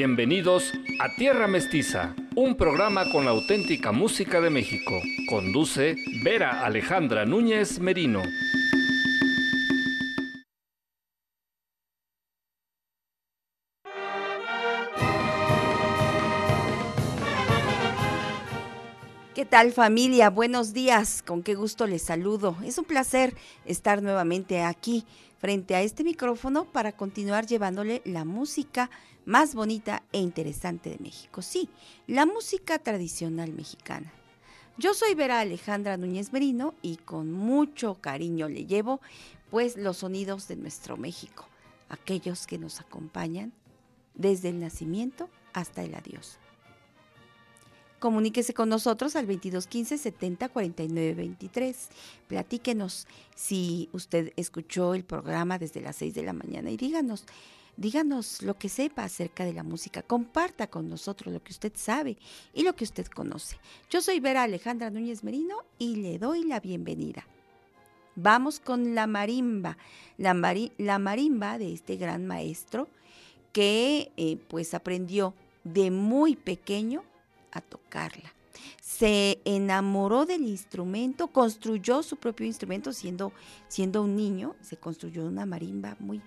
Bienvenidos a Tierra Mestiza, un programa con la auténtica música de México. Conduce Vera Alejandra Núñez Merino. ¿Qué tal familia? Buenos días, con qué gusto les saludo. Es un placer estar nuevamente aquí frente a este micrófono para continuar llevándole la música más bonita e interesante de México. Sí, la música tradicional mexicana. Yo soy Vera Alejandra Núñez Merino y con mucho cariño le llevo pues los sonidos de nuestro México, aquellos que nos acompañan desde el nacimiento hasta el adiós. Comuníquese con nosotros al 2215 70 49 23. Platíquenos si usted escuchó el programa desde las 6 de la mañana y díganos, díganos lo que sepa acerca de la música. Comparta con nosotros lo que usted sabe y lo que usted conoce. Yo soy Vera Alejandra Núñez Merino y le doy la bienvenida. Vamos con la marimba, la, marimba de este gran maestro que eh, pues aprendió de muy pequeño a tocarla. Se enamoró del instrumento, construyó su propio instrumento siendo, siendo un niño, se construyó una marimba muy,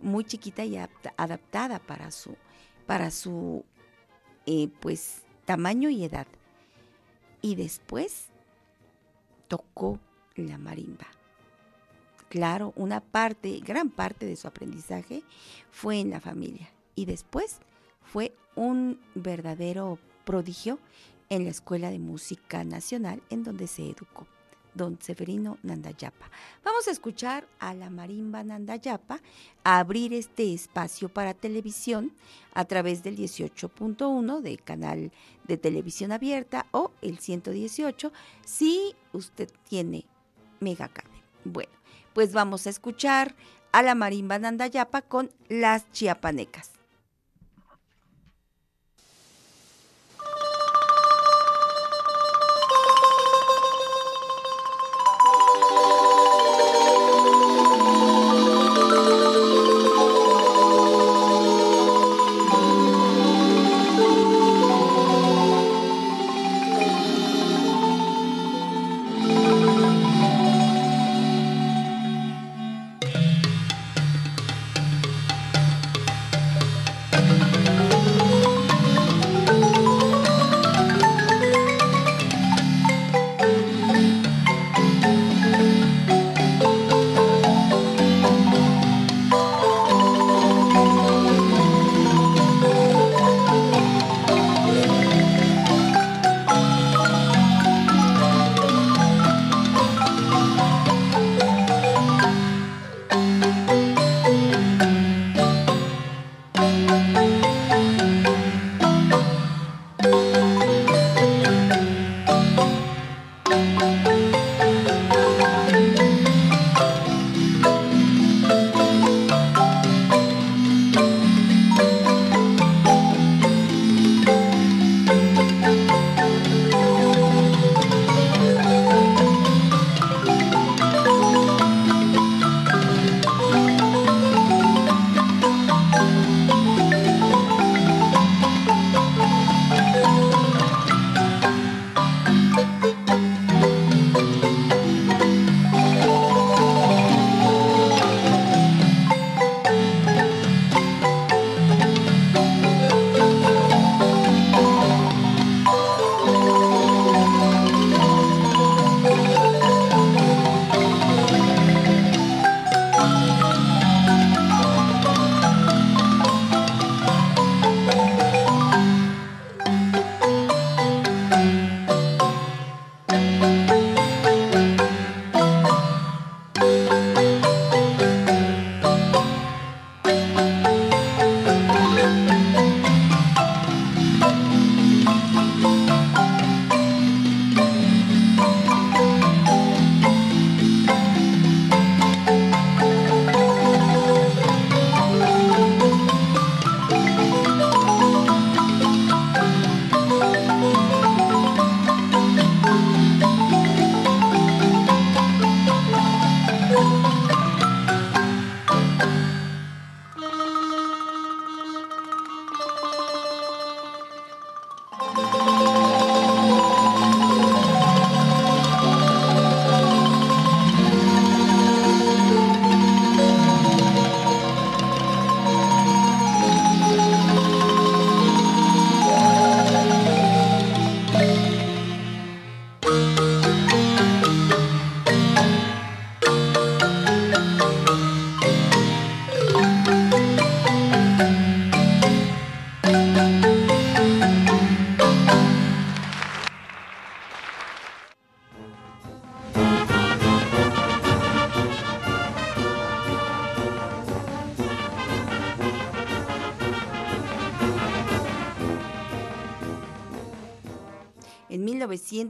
muy chiquita y adaptada para su, para su eh, pues, tamaño y edad. Y después tocó la marimba. Claro, una parte, gran parte de su aprendizaje fue en la familia. Y después fue un verdadero prodigio en la Escuela de Música Nacional en donde se educó, don Severino Nandayapa. Vamos a escuchar a la marimba Nandayapa a abrir este espacio para televisión a través del 18.1 del canal de televisión abierta o el 118 si usted tiene megacable. Bueno, pues vamos a escuchar a la marimba Nandayapa con las chiapanecas.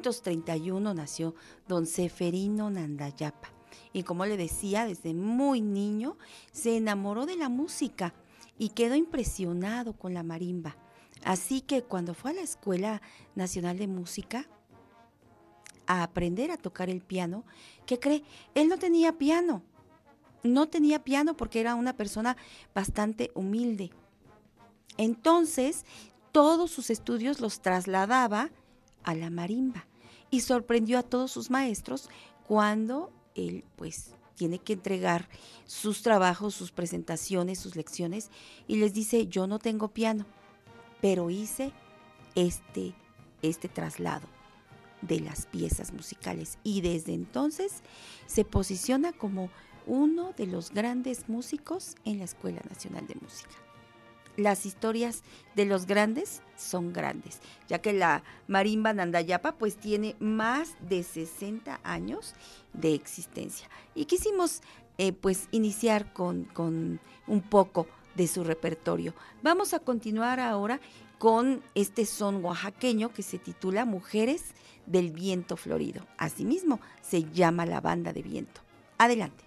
1931 nació don Seferino Nandayapa. Y como le decía, desde muy niño se enamoró de la música y quedó impresionado con la marimba. Así que cuando fue a la Escuela Nacional de Música a aprender a tocar el piano, ¿qué cree? Él no tenía piano. No tenía piano porque era una persona bastante humilde. Entonces, todos sus estudios los trasladaba a la marimba y sorprendió a todos sus maestros cuando él pues tiene que entregar sus trabajos, sus presentaciones, sus lecciones y les dice, yo no tengo piano, pero hice este, este traslado de las piezas musicales y desde entonces se posiciona como uno de los grandes músicos en la Escuela Nacional de Música las historias de los grandes son grandes, ya que la marimba Nandayapa pues tiene más de 60 años de existencia. Y quisimos eh, pues iniciar con, con un poco de su repertorio. Vamos a continuar ahora con este son oaxaqueño que se titula Mujeres del Viento Florido. Asimismo se llama la banda de viento. Adelante.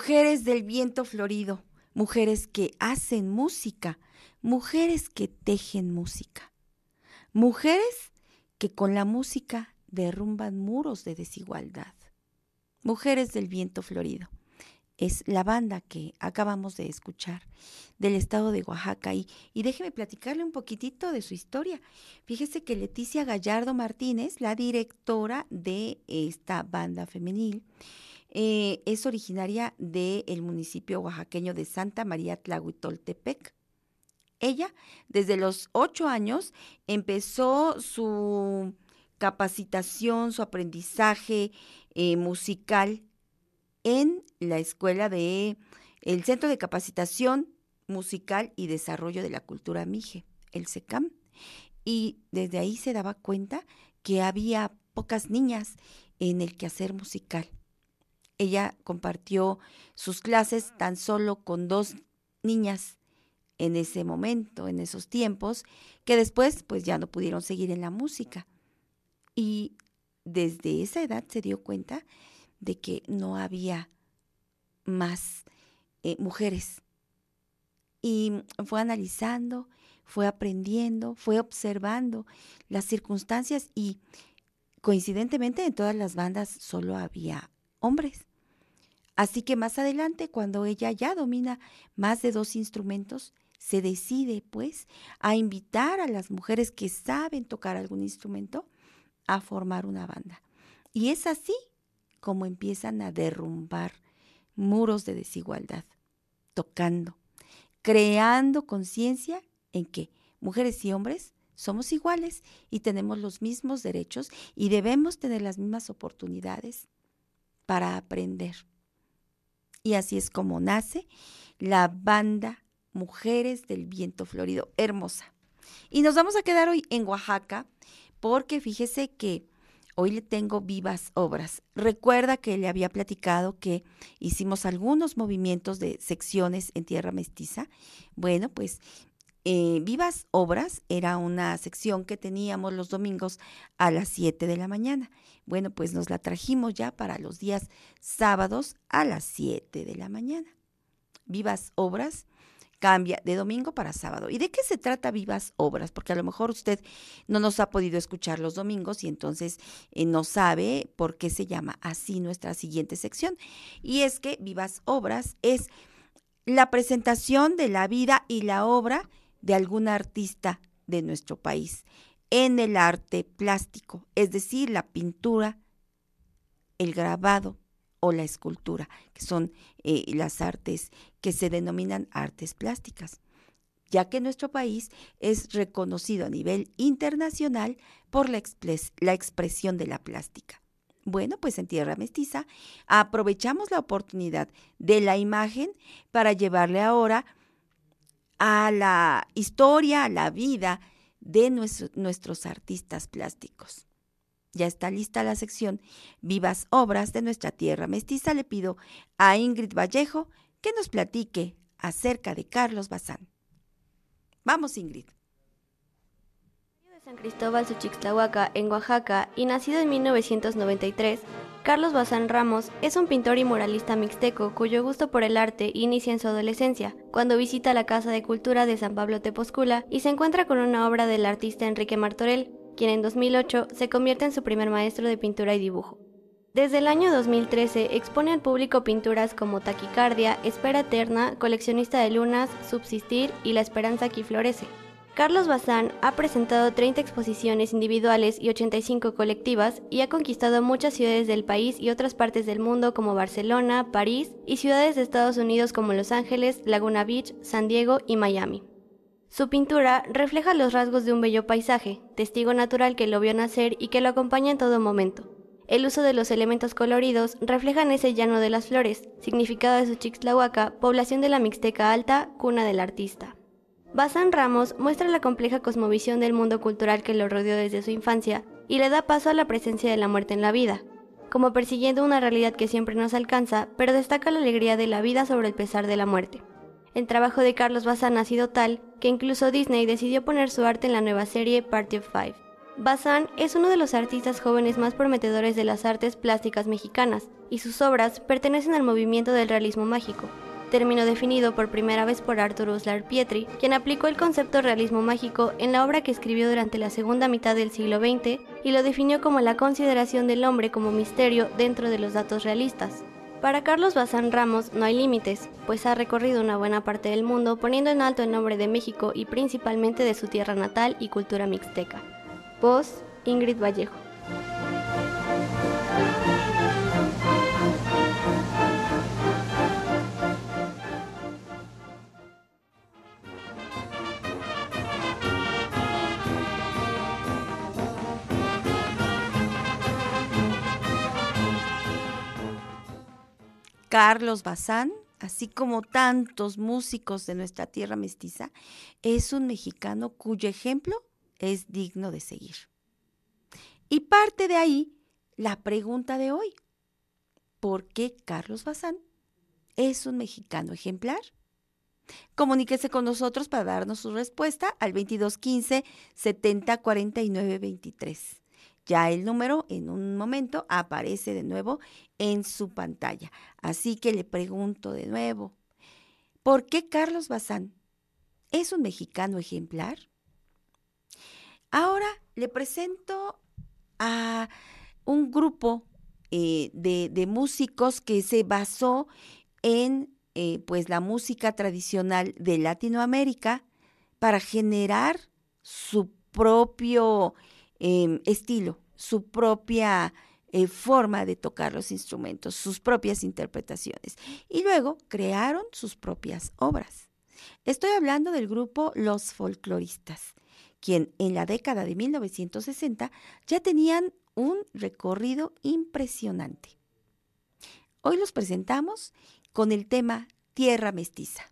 Mujeres del viento florido, mujeres que hacen música, mujeres que tejen música, mujeres que con la música derrumban muros de desigualdad. Mujeres del viento florido. Es la banda que acabamos de escuchar del estado de Oaxaca y, déjeme platicarle un poquitito de su historia. Fíjese que Leticia Gallardo Martínez, la directora de esta banda femenil, eh, es originaria del municipio oaxaqueño de Santa María Tlahuitoltepec. Ella, desde los ocho años, empezó su capacitación, su aprendizaje eh, musical en la escuela de el Centro de Capacitación Musical y Desarrollo de la Cultura Mije, el SECAM. Y desde ahí se daba cuenta que había pocas niñas en el quehacer musical. Ella compartió sus clases tan solo con dos niñas en ese momento, en esos tiempos, que después pues ya no pudieron seguir en la música. Y desde esa edad se dio cuenta de que no había más eh, mujeres. Y fue analizando, fue aprendiendo, fue observando las circunstancias y coincidentemente en todas las bandas solo había hombres. Así que más adelante, cuando ella ya domina más de dos instrumentos, se decide pues a invitar a las mujeres que saben tocar algún instrumento a formar una banda. Y es así como empiezan a derrumbar muros de desigualdad, tocando, creando conciencia en que mujeres y hombres somos iguales y tenemos los mismos derechos y debemos tener las mismas oportunidades para aprender. Y así es como nace la banda Mujeres del Viento Florido, hermosa. Y nos vamos a quedar hoy en Oaxaca porque fíjese que hoy le tengo vivas obras. Recuerda que le había platicado que hicimos algunos movimientos de secciones en tierra mestiza. Bueno, pues eh, Vivas Obras era una sección que teníamos los domingos a las 7 de la mañana. Bueno, pues nos la trajimos ya para los días sábados a las 7 de la mañana. Vivas Obras cambia de domingo para sábado. ¿Y de qué se trata Vivas Obras? Porque a lo mejor usted no nos ha podido escuchar los domingos y entonces eh, no sabe por qué se llama así nuestra siguiente sección. Y es que Vivas Obras es la presentación de la vida y la obra de algún artista de nuestro país en el arte plástico, es decir, la pintura, el grabado o la escultura, que son eh, las artes que se denominan artes plásticas, ya que nuestro país es reconocido a nivel internacional por la, la expresión de la plástica. Bueno, pues en Tierra Mestiza aprovechamos la oportunidad de la imagen para llevarle ahora a la historia, a la vida de nuestros artistas plásticos. Ya está lista la sección Vivas Obras de nuestra Tierra Mestiza. Le pido a Ingrid Vallejo que nos platique acerca de Carlos Bazán. Vamos, Ingrid. San Cristóbal en Oaxaca, y nacido en 1993, Carlos Bazán Ramos es un pintor y muralista mixteco cuyo gusto por el arte inicia en su adolescencia, cuando visita la Casa de Cultura de San Pablo Tepozcula y se encuentra con una obra del artista Enrique Martorell, quien en 2008 se convierte en su primer maestro de pintura y dibujo. Desde el año 2013 expone al público pinturas como Taquicardia, Espera Eterna, Coleccionista de Lunas, Subsistir y La Esperanza que Florece. Carlos Bazán ha presentado 30 exposiciones individuales y 85 colectivas y ha conquistado muchas ciudades del país y otras partes del mundo como Barcelona, París y ciudades de Estados Unidos como Los Ángeles, Laguna Beach, San Diego y Miami. Su pintura refleja los rasgos de un bello paisaje, testigo natural que lo vio nacer y que lo acompaña en todo momento. El uso de los elementos coloridos reflejan ese llano de las flores, significado de su Chixtlahuaca, población de la Mixteca Alta, cuna del artista. Bazán Ramos muestra la compleja cosmovisión del mundo cultural que lo rodeó desde su infancia y le da paso a la presencia de la muerte en la vida, como persiguiendo una realidad que siempre nos alcanza, pero destaca la alegría de la vida sobre el pesar de la muerte. El trabajo de Carlos Bazán ha sido tal que incluso Disney decidió poner su arte en la nueva serie Party of Five. Bazán es uno de los artistas jóvenes más prometedores de las artes plásticas mexicanas, y sus obras pertenecen al movimiento del realismo mágico, término definido por primera vez por Arthur Uslar Pietri, quien aplicó el concepto realismo mágico en la obra que escribió durante la segunda mitad del siglo XX y lo definió como la consideración del hombre como misterio dentro de los datos realistas. Para Carlos Bazán Ramos no hay límites, pues ha recorrido una buena parte del mundo poniendo en alto el nombre de México y principalmente de su tierra natal y cultura mixteca. Voz, Ingrid Vallejo. Carlos Bazán, así como tantos músicos de nuestra tierra mestiza, es un mexicano cuyo ejemplo es digno de seguir. Y parte de ahí la pregunta de hoy. ¿Por qué Carlos Bazán es un mexicano ejemplar? Comuníquese con nosotros para darnos su respuesta al 2215 70 49 23. Ya el número en un momento aparece de nuevo en su pantalla. Así que le pregunto de nuevo, ¿por qué Carlos Bazán es un mexicano ejemplar? Ahora le presento a un grupo eh, de, músicos que se basó en eh, pues la música tradicional de Latinoamérica para generar su propio Em, estilo, su propia eh, forma de tocar los instrumentos, sus propias interpretaciones. Y luego crearon sus propias obras. Estoy hablando del grupo Los Folcloristas, quien en la década de 1960 ya tenían un recorrido impresionante. Hoy los presentamos con el tema Tierra Mestiza.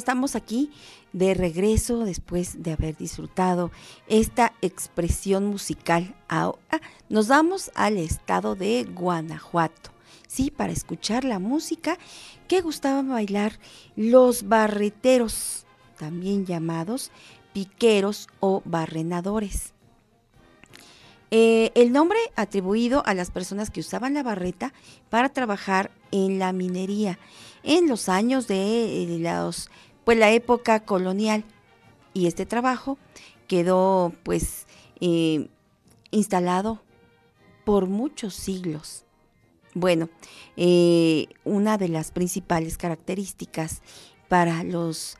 Estamos aquí de regreso después de haber disfrutado esta expresión musical. Ahora nos vamos al estado de Guanajuato, sí, para escuchar la música que gustaban bailar los barreteros, también llamados piqueros o barrenadores. Eh, el nombre atribuido a las personas que usaban la barreta para trabajar en la minería en los años de, eh, los, pues, la época colonial. Y este trabajo quedó pues eh, instalado por muchos siglos. Bueno, una de las principales características para los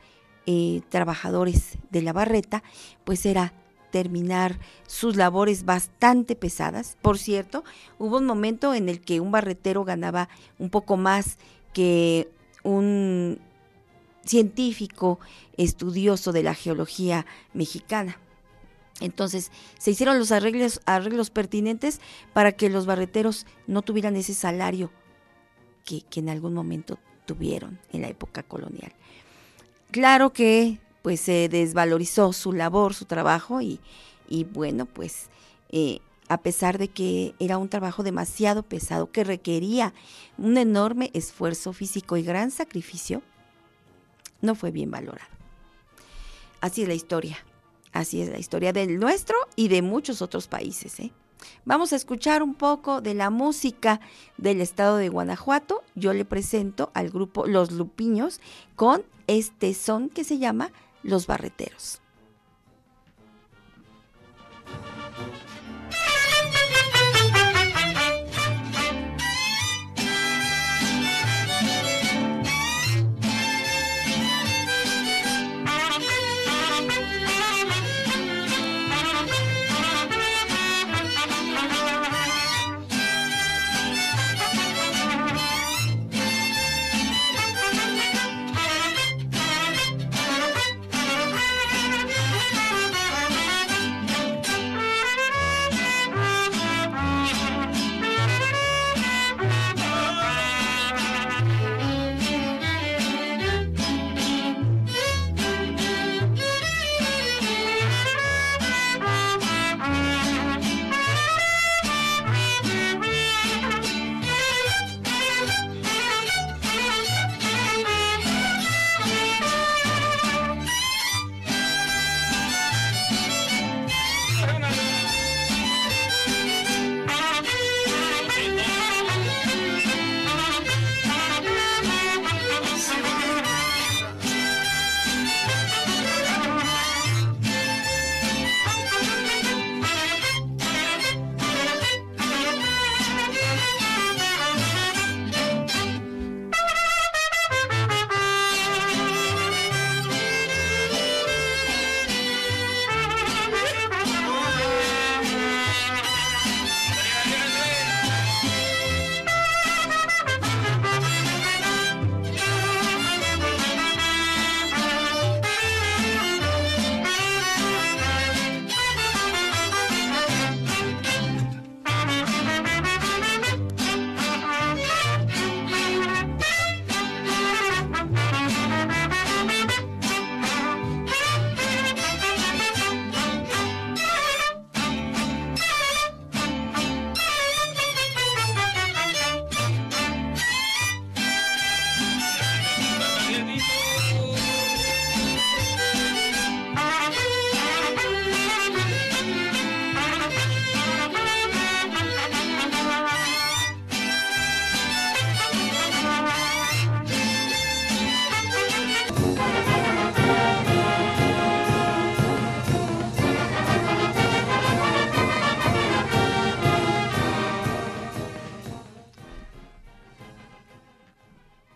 trabajadores de la barreta, pues era terminar sus labores bastante pesadas. Por cierto, hubo un momento en el que un barretero ganaba un poco más que un científico estudioso de la geología mexicana. Entonces se hicieron los arreglos, pertinentes para que los barreteros no tuvieran ese salario que, que en algún momento tuvieron en la época colonial. Claro que pues se desvalorizó su labor, su trabajo y, bueno, pues eh, a pesar de que era un trabajo demasiado pesado que requería un enorme esfuerzo físico y gran sacrificio, no fue bien valorado. Así es la historia, así es la historia del nuestro y de muchos otros países. ¿eh? Vamos a escuchar un poco de la música del estado de Guanajuato. Yo le presento al grupo Los Lupiños con este son que se llama los barreteros.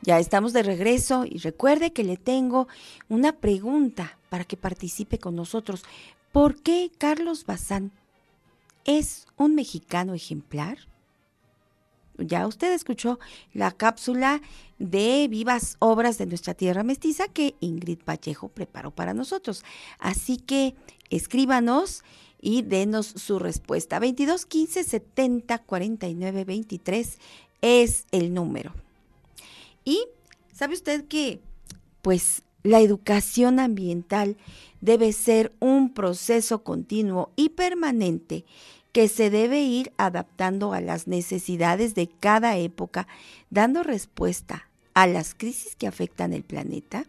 Ya estamos de regreso y recuerde que le tengo una pregunta para que participe con nosotros. ¿Por qué Carlos Bazán es un mexicano ejemplar? Ya usted escuchó la cápsula de vivas obras de nuestra tierra mestiza que Ingrid Pacheco preparó para nosotros. Así que escríbanos y denos su respuesta. 22 15 70 49 23 es el número. Y sabe usted que, pues, la educación ambiental debe ser un proceso continuo y permanente que se debe ir adaptando a las necesidades de cada época, dando respuesta a las crisis que afectan el planeta?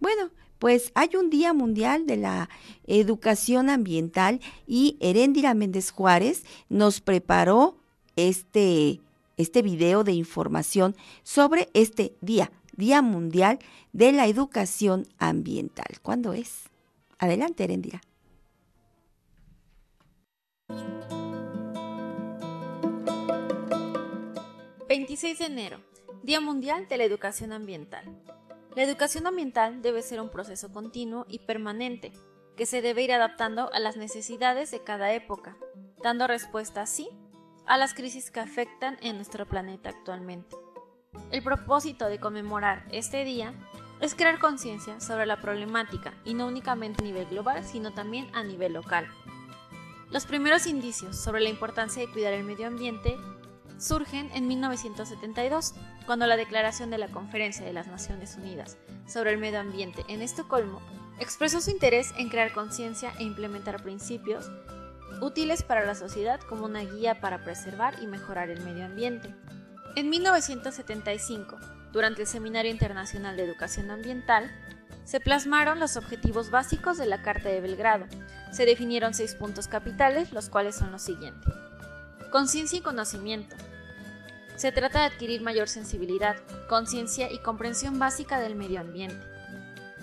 Bueno, pues hay un Día Mundial de la Educación Ambiental y Heréndira Méndez Juárez nos preparó este, este video de información sobre este día, Día Mundial de la Educación Ambiental. ¿Cuándo es? Adelante, Heréndira. 26 de enero, Día Mundial de la Educación Ambiental. La educación ambiental debe ser un proceso continuo y permanente, que se debe ir adaptando a las necesidades de cada época, dando respuesta así a las crisis que afectan en nuestro planeta actualmente. El propósito de conmemorar este día es crear conciencia sobre la problemática y no únicamente a nivel global, sino también a nivel local. Los primeros indicios sobre la importancia de cuidar el medio ambiente surgen en 1972, cuando la Declaración de la Conferencia de las Naciones Unidas sobre el Medio Ambiente en Estocolmo expresó su interés en crear conciencia e implementar principios útiles para la sociedad como una guía para preservar y mejorar el medio ambiente. En 1975, durante el Seminario Internacional de Educación Ambiental, se plasmaron los objetivos básicos de la Carta de Belgrado. Se definieron seis puntos capitales, los cuales son los siguientes. Conciencia y conocimiento. Se trata de adquirir mayor sensibilidad, conciencia y comprensión básica del medio ambiente.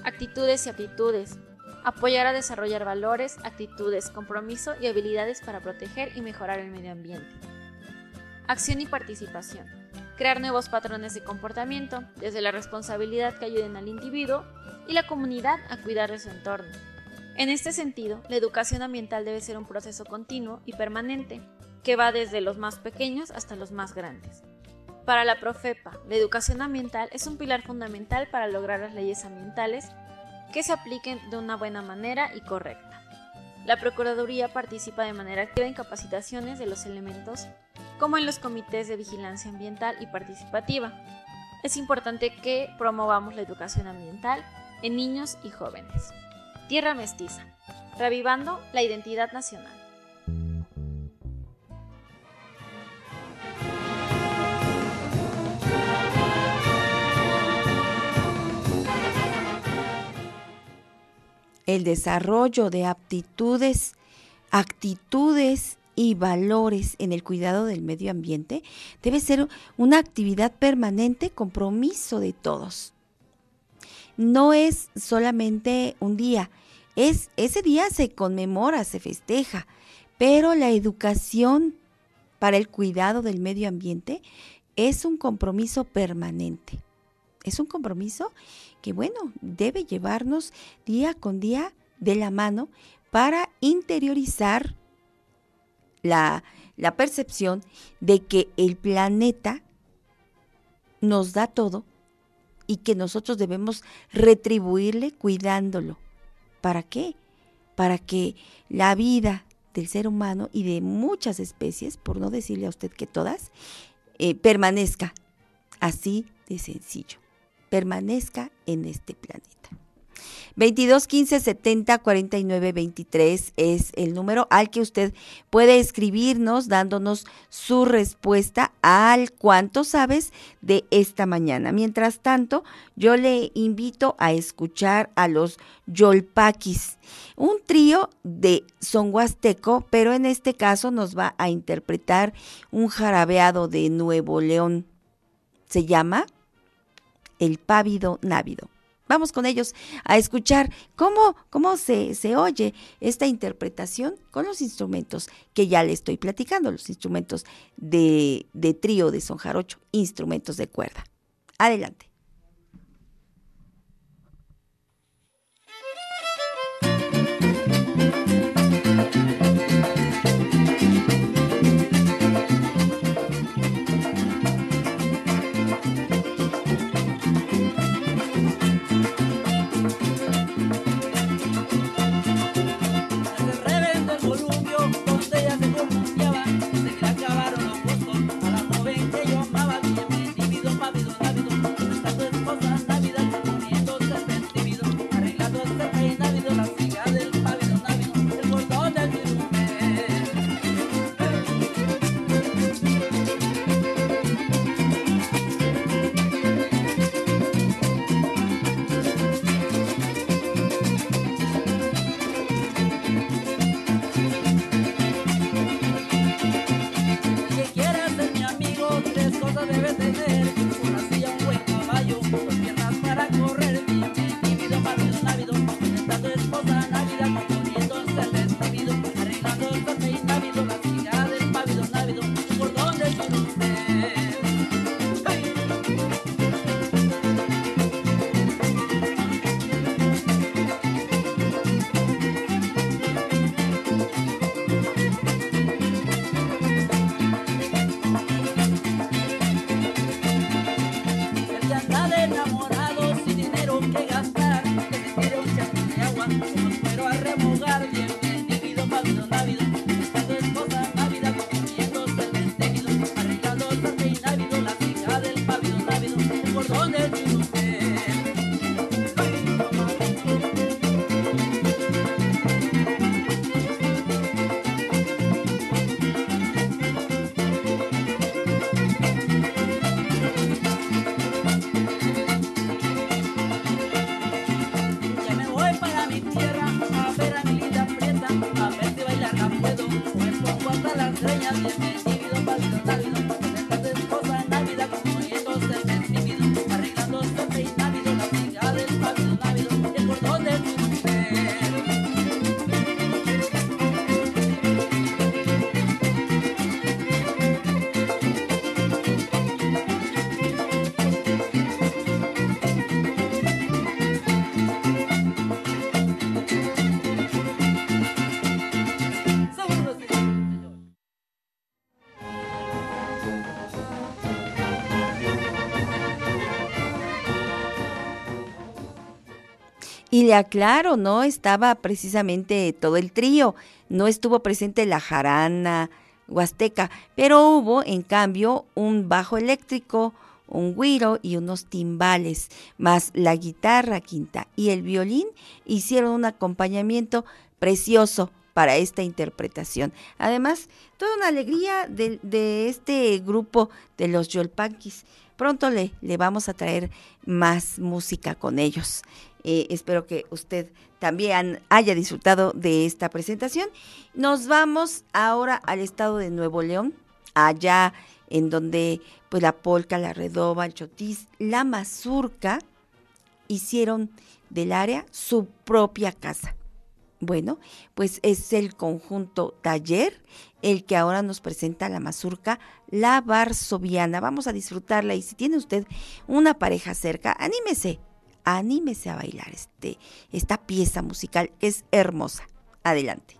Actitudes y aptitudes. Apoyar a desarrollar valores, actitudes, compromiso y habilidades para proteger y mejorar el medio ambiente. Acción y participación. Crear nuevos patrones de comportamiento, desde la responsabilidad que ayuden al individuo y la comunidad a cuidar de su entorno. En este sentido, la educación ambiental debe ser un proceso continuo y permanente, que va desde los más pequeños hasta los más grandes. Para la Profepa, la educación ambiental es un pilar fundamental para lograr las leyes ambientales que se apliquen de una buena manera y correcta. La Procuraduría participa de manera activa en capacitaciones de los elementos, como en los comités de vigilancia ambiental y participativa. Es importante que promovamos la educación ambiental en niños y jóvenes. Tierra Mestiza, revivando la identidad nacional. El desarrollo de aptitudes, actitudes y valores en el cuidado del medio ambiente debe ser una actividad permanente, compromiso de todos. No es solamente un día, es ese día se conmemora, se festeja, pero la educación para el cuidado del medio ambiente es un compromiso permanente. Es un compromiso que, bueno, debe llevarnos día con día de la mano para interiorizar la, la percepción de que el planeta nos da todo y que nosotros debemos retribuirle cuidándolo. ¿Para qué? Para que la vida del ser humano y de muchas especies, por no decirle a usted que todas, eh, permanezca así de sencillo permanezca en este planeta. 22 15 70 49 23 es el número al que usted puede escribirnos dándonos su respuesta al cuánto sabes de esta mañana. Mientras tanto, yo le invito a escuchar a los Yolpaquis, un trío de son huasteco, pero en este caso nos va a interpretar un jarabeado de Nuevo León. Se llama el pávido návido. Vamos con ellos a escuchar cómo, cómo se, se oye esta interpretación con los instrumentos que ya le estoy platicando, los instrumentos de, de trío de son jarocho, instrumentos de cuerda. Adelante. Y le aclaro, no estaba precisamente todo el trío, no estuvo presente la jarana huasteca, pero hubo en cambio un bajo eléctrico, un guiro y unos timbales, más la guitarra quinta y el violín hicieron un acompañamiento precioso para esta interpretación. Además, toda una alegría de, este grupo de los Yolpanquis. Pronto le vamos a traer más música con ellos. Eh, espero que usted también haya disfrutado de esta presentación. Nos vamos ahora al estado de Nuevo León, allá en donde pues la polca, la redoba, el chotis, la mazurca hicieron del área su propia casa. Bueno, pues es el conjunto taller el que ahora nos presenta la mazurca, la varsoviana. Vamos a disfrutarla y si tiene usted una pareja cerca, anímese, anímese a bailar este, esta pieza musical, es hermosa. Adelante.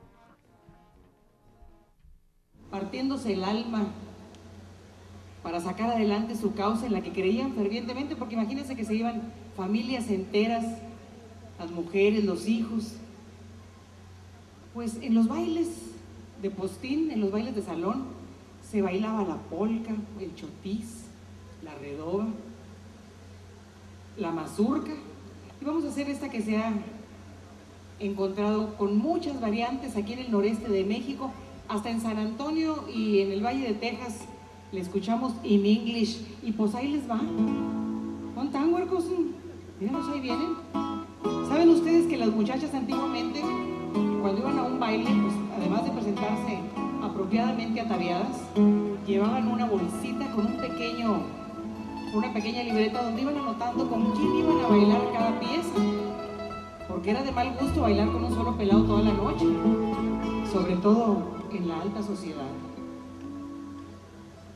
Partiéndose el alma para sacar adelante su causa en la que creían fervientemente, porque imagínense que se iban familias enteras, las mujeres, los hijos. Pues en los bailes de postín, en los bailes de salón, se bailaba la polca, el chotis, la redoba, la mazurca. Y vamos a hacer esta que se ha encontrado con muchas variantes aquí en el noreste de México, hasta en San Antonio y en el Valle de Texas le escuchamos en English y pues ahí les va. ¿Con tan huercos? Ahí vienen. ¿Saben ustedes que las muchachas antiguamente, cuando iban a un baile, pues además de presentarse apropiadamente ataviadas, llevaban una bolsita con un pequeño, una pequeña libreta donde iban anotando con quién iban a bailar cada pieza? Porque era de mal gusto bailar con un solo pelado toda la noche, sobre todo en la alta sociedad.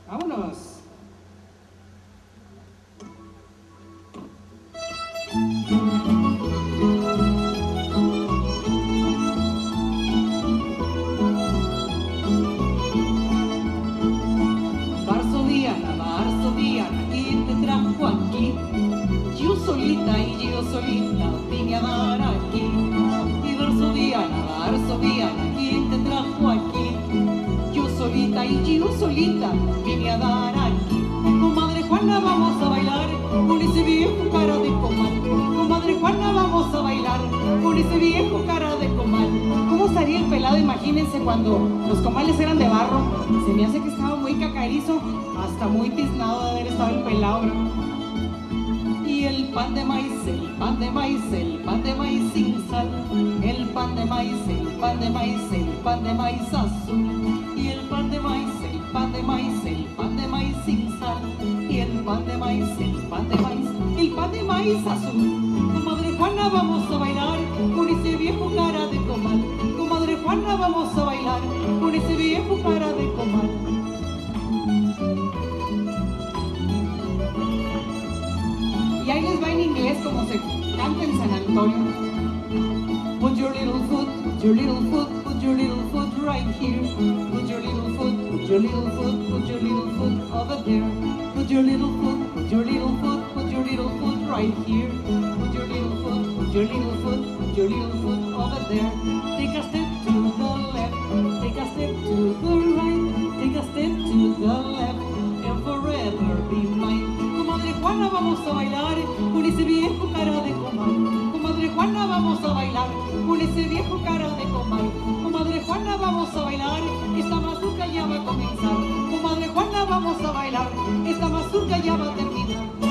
Vámonos. Yo solita vine a dar aquí. Comadre Juana, vamos a bailar con ese viejo cara de comal. Comadre Juana, vamos a bailar con ese viejo cara de comal. ¿Cómo estaría el pelado? Imagínense cuando los comales eran de barro. Se me hace que estaba muy cacarizo, hasta muy tiznado de haber estado el pelado, Y el pan de maíz, el pan de maíz, el pan de maíz sin sal. El pan de maíz, el pan de maíz, el pan de maíz azul. Y el pan de maíz, el pan de maíz, el pan de maíz sin sal. Y el pan de maíz, el pan de maíz, el pan de maíz azul. Comadre Juana, vamos a bailar con ese viejo cara de comal. Comadre Juana, vamos a bailar con ese viejo cara de comal. Y ahí les va en inglés como se canta en San Antonio. Put your little foot, put your little foot, put your little foot right here. Put your little foot, put your little foot over there. Put your little foot, put your little foot, put your little foot right here. Put your little foot, put your little foot, put your little foot over there. Take a step to the left, take a step to the right, take a step to the left, and forever be mine. Comadre Juana, vamos a bailar con ese viejo cara de comal. Comadre Juana, vamos a bailar con ese viejo cara de comal. Comadre Juana, vamos a bailar, mazurca ya va a comenzar. Comadre Juana, vamos a bailar, esta mazurca ya va a terminar.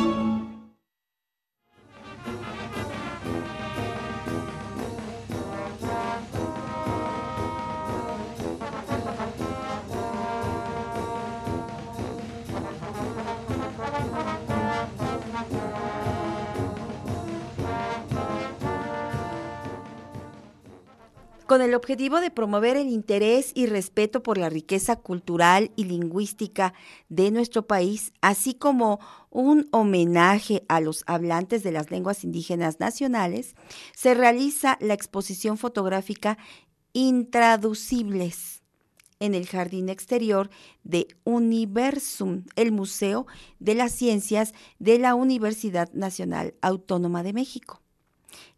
El objetivo de promover el interés y respeto por la riqueza cultural y lingüística de nuestro país, así como un homenaje a los hablantes de las lenguas indígenas nacionales, se realiza la exposición fotográfica Intraducibles en el jardín exterior de Universum, el Museo de las Ciencias de la Universidad Nacional Autónoma de México.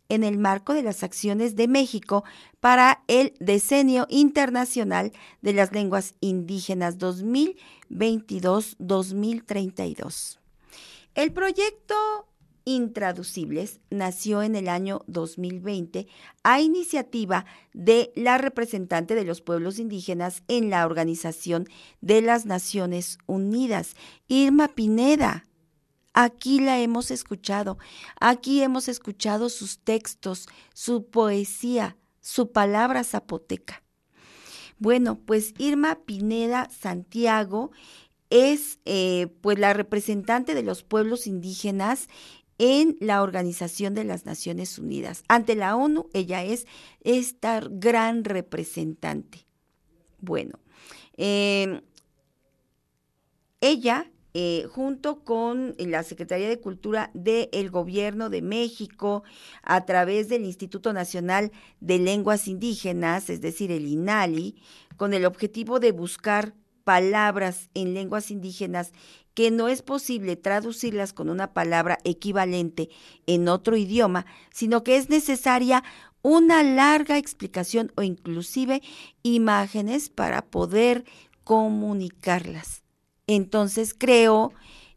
En el marco de las acciones de México para el Decenio Internacional de las Lenguas Indígenas 2022-2032. El proyecto Intraducibles nació en el año 2020 a iniciativa de la representante de los pueblos indígenas en la Organización de las Naciones Unidas, Irma Pineda. Aquí la hemos escuchado, aquí hemos escuchado sus textos, su poesía, su palabra zapoteca. Bueno, pues Irma Pineda Santiago es eh, pues la representante de los pueblos indígenas en la Organización de las Naciones Unidas. Ante la ONU, ella es esta gran representante. Bueno, em, ella, eh, junto con la Secretaría de Cultura del Gobierno de México, a través del Instituto Nacional de Lenguas Indígenas, es decir, el INALI, con el objetivo de buscar palabras en lenguas indígenas que no es posible traducirlas con una palabra equivalente en otro idioma, sino que es necesaria una larga explicación o inclusive imágenes para poder comunicarlas. Entonces creo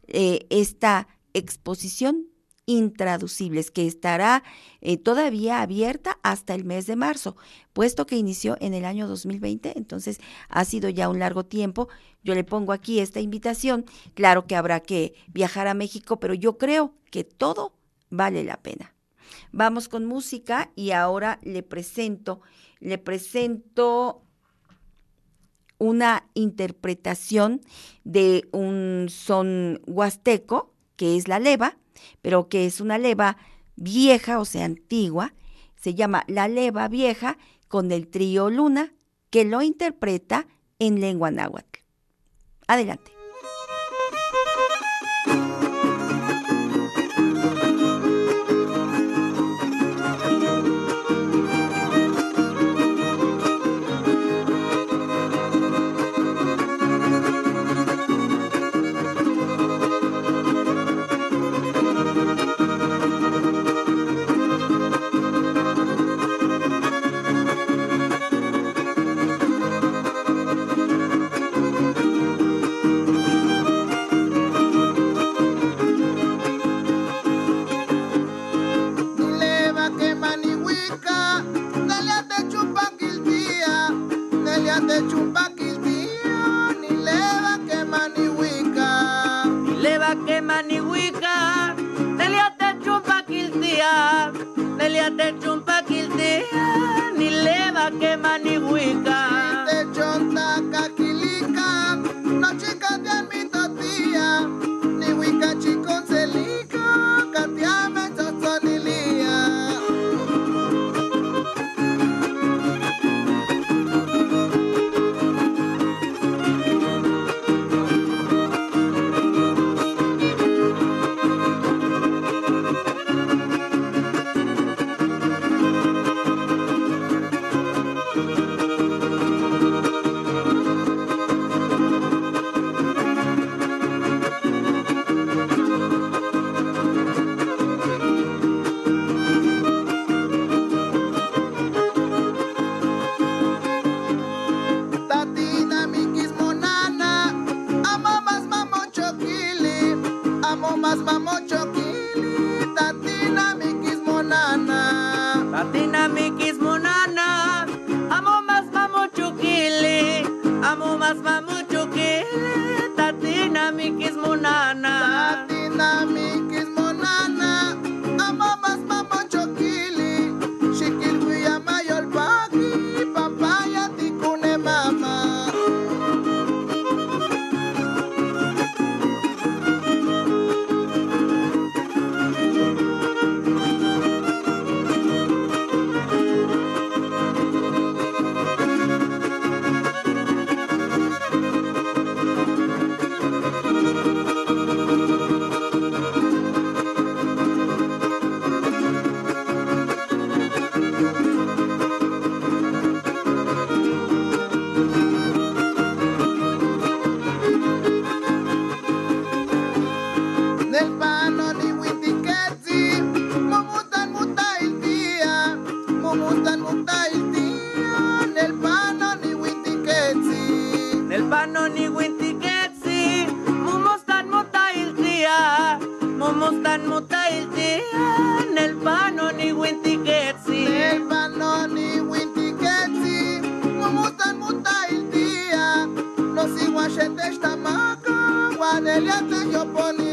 eh, esta exposición intraducibles, que estará eh, todavía abierta hasta el mes de marzo, puesto que inició en el año 2020, entonces ha sido ya un largo tiempo. Yo le pongo aquí esta invitación, claro que habrá que viajar a México, pero yo creo que todo vale la pena. Vamos con música y ahora le presento, le presento una interpretación de un son huasteco, que es la leva, pero que es una leva vieja, o sea, antigua, se llama La leva vieja con el trío Luna, que lo interpreta en lengua náhuatl. Adelante. se te está maca, yo.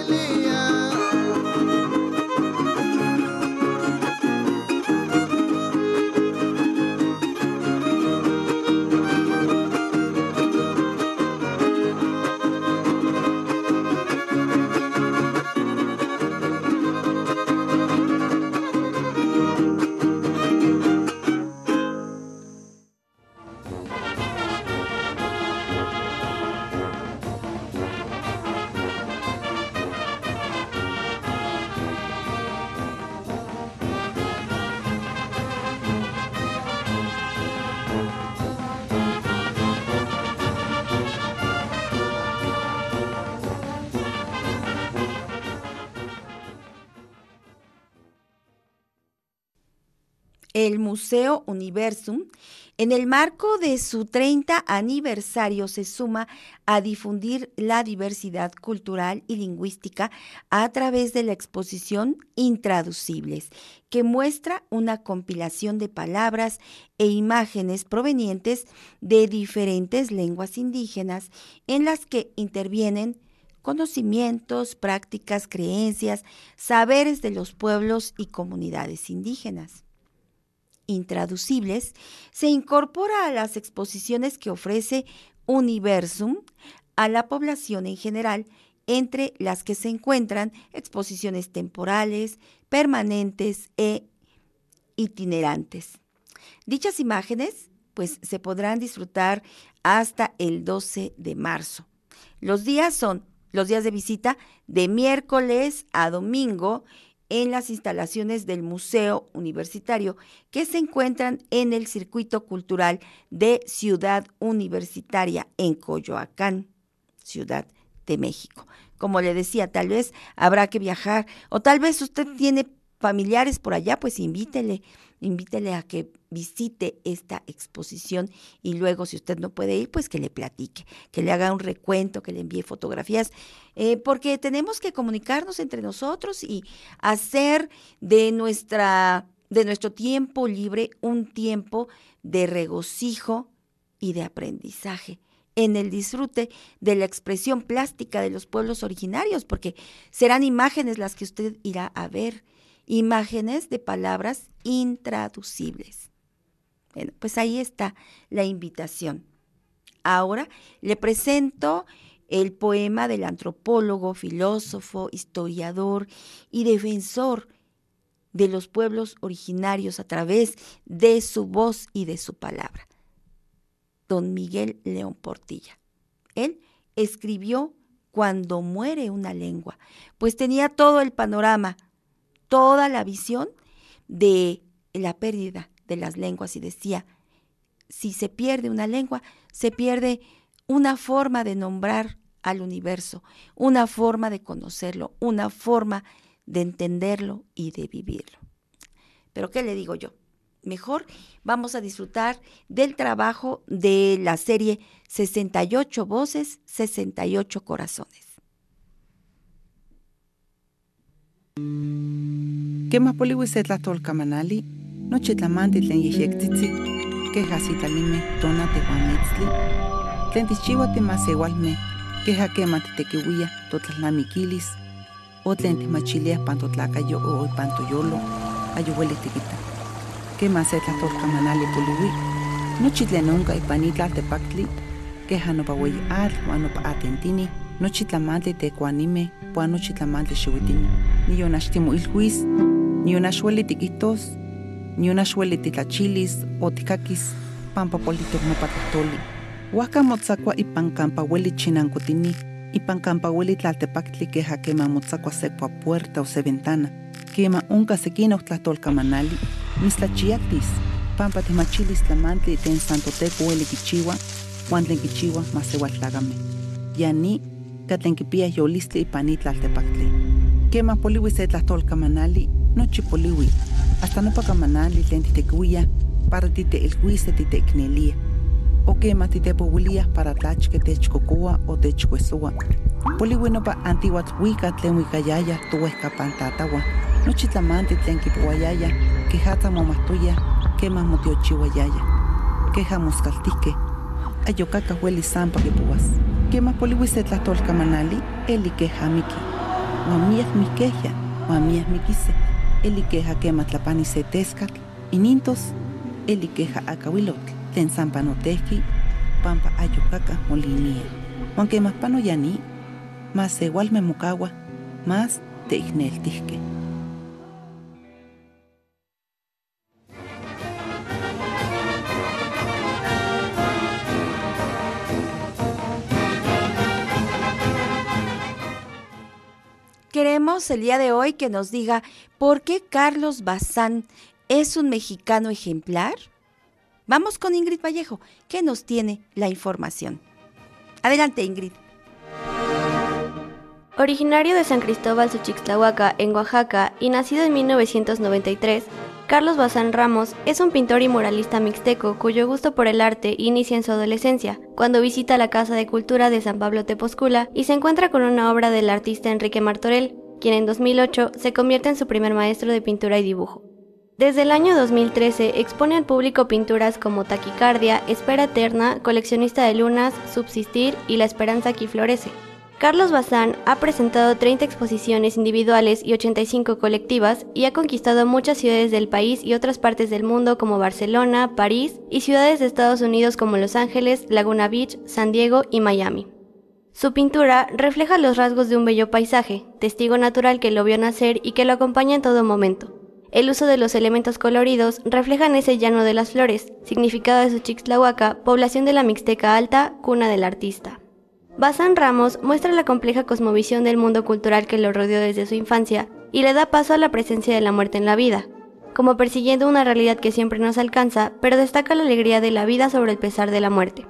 El Museo Universum, en el marco de su 30 aniversario, se suma a difundir la diversidad cultural y lingüística a través de la exposición Intraducibles, que muestra una compilación de palabras e imágenes provenientes de diferentes lenguas indígenas en las que intervienen conocimientos, prácticas, creencias, saberes de los pueblos y comunidades indígenas intraducibles, se incorpora a las exposiciones que ofrece Universum a la población en general, entre las que se encuentran exposiciones temporales, permanentes e itinerantes. Dichas imágenes pues se podrán disfrutar hasta el 12 de marzo. Los días son los días de visita de miércoles a domingo en las instalaciones del Museo Universitario que se encuentran en el Circuito Cultural de Ciudad Universitaria en Coyoacán, Ciudad de México. Como le decía, tal vez habrá que viajar o tal vez usted tiene familiares por allá, pues invítele, invítele a que visite esta exposición y luego si usted no puede ir, pues que le platique, que le haga un recuento, que le envíe fotografías, eh, porque tenemos que comunicarnos entre nosotros y hacer de nuestra de nuestro tiempo libre un tiempo de regocijo y de aprendizaje en el disfrute de la expresión plástica de los pueblos originarios, porque serán imágenes las que usted irá a ver imágenes de palabras intraducibles. Bueno, pues ahí está la invitación. Ahora le presento el poema del antropólogo, filósofo, historiador y defensor de los pueblos originarios a través de su voz y de su palabra, don Miguel León Portilla. Él escribió Cuando muere una lengua, pues tenía todo el panorama toda la visión de la pérdida de las lenguas y decía, si se pierde una lengua, se pierde una forma de nombrar al universo, una forma de conocerlo, una forma de entenderlo y de vivirlo. Pero ¿qué le digo yo? Mejor vamos a disfrutar del trabajo de la serie 68 voces, 68 corazones. Kema poliwi se tlatolkamanali, nochi tlamanti tlen yehyektitzi, keja sitlalime tona tehuametzli, tlen tichiwa timasewalme, keja kema titekiuia totlalnamikilis, o tlen timachilia pan totlakayo o pan toyolo, ayueli tikita. Kema se tlatolkamanali poliwi, nochi tlen onka ipan itlaltepaktli, keja nopa weyi atl uan nopa atentini, nochi tlamantli tekuanime, puan nochi tlamantli xiuitini. Niyonaxtimo ilhuis, Niunaxueli tiquitos, niunaxueli titlachilis o tikakis pampa politok mopatotoli. Huaca motzakua ipan campa hueli chinancotini, ipan campa hueli tlaltepaktli queja quema motzakua sekua puerta o se ventana. Quema unca sequina tlatolcamanali, mislachiactis, pampa timachilis tlamantli ten santoteco hueli kichiwa, huan tlen kichiwa masewaltlagame. Yani, katlen kipia yolistli ipan itlaltepaktli. Quema poliwi se tlatolcamanali, nochi poliwi, hasta no pakamanali tlen titekuia, para tite el juice tite knelia. O quema tite powilias para tach que techcocoa o techcuesua. Poliwino pa antiguat huica tlen huicayaya tu escapantatawa. No chitlamante tlen kipuayaya, que jata momatuya, quema motiochihuayaya. Queja moscaltique. Ayocaca hueli zampa que puas. Quema polihuisetlatolcamanali, eli queja miki. Guamias mi queja, guamias mi quise. Eli queja quema tlapani setescat, inintos, eli queja acahuilotl, tlen zampa notequi, pampa ayocaca molinia. Juan quemas pano yani, más igual me mucagua, más te. Queremos el día de hoy que nos diga por qué Carlos Bazán es un mexicano ejemplar. Vamos con Ingrid Vallejo, que nos tiene la información. Adelante, Ingrid. Originario de San Cristóbal Suchixtlahuaca, en Oaxaca, y nacido en 1993, Carlos Bazán Ramos es un pintor y muralista mixteco cuyo gusto por el arte inicia en su adolescencia, cuando visita la Casa de Cultura de San Pablo Tepozcula y se encuentra con una obra del artista Enrique Martorell, quien en 2008 se convierte en su primer maestro de pintura y dibujo. Desde el año 2013 expone al público pinturas como Taquicardia, Espera Eterna, Coleccionista de Lunas, Subsistir y La Esperanza que Florece. Carlos Bazán ha presentado 30 exposiciones individuales y 85 colectivas y ha conquistado muchas ciudades del país y otras partes del mundo como Barcelona, París y ciudades de Estados Unidos como Los Ángeles, Laguna Beach, San Diego y Miami. Su pintura refleja los rasgos de un bello paisaje, testigo natural que lo vio nacer y que lo acompaña en todo momento. El uso de los elementos coloridos reflejan ese llano de las flores, significado de su Chixtlahuaca, población de la Mixteca Alta, cuna del artista. Bazán Ramos muestra la compleja cosmovisión del mundo cultural que lo rodeó desde su infancia y le da paso a la presencia de la muerte en la vida, como persiguiendo una realidad que siempre nos alcanza, pero destaca la alegría de la vida sobre el pesar de la muerte.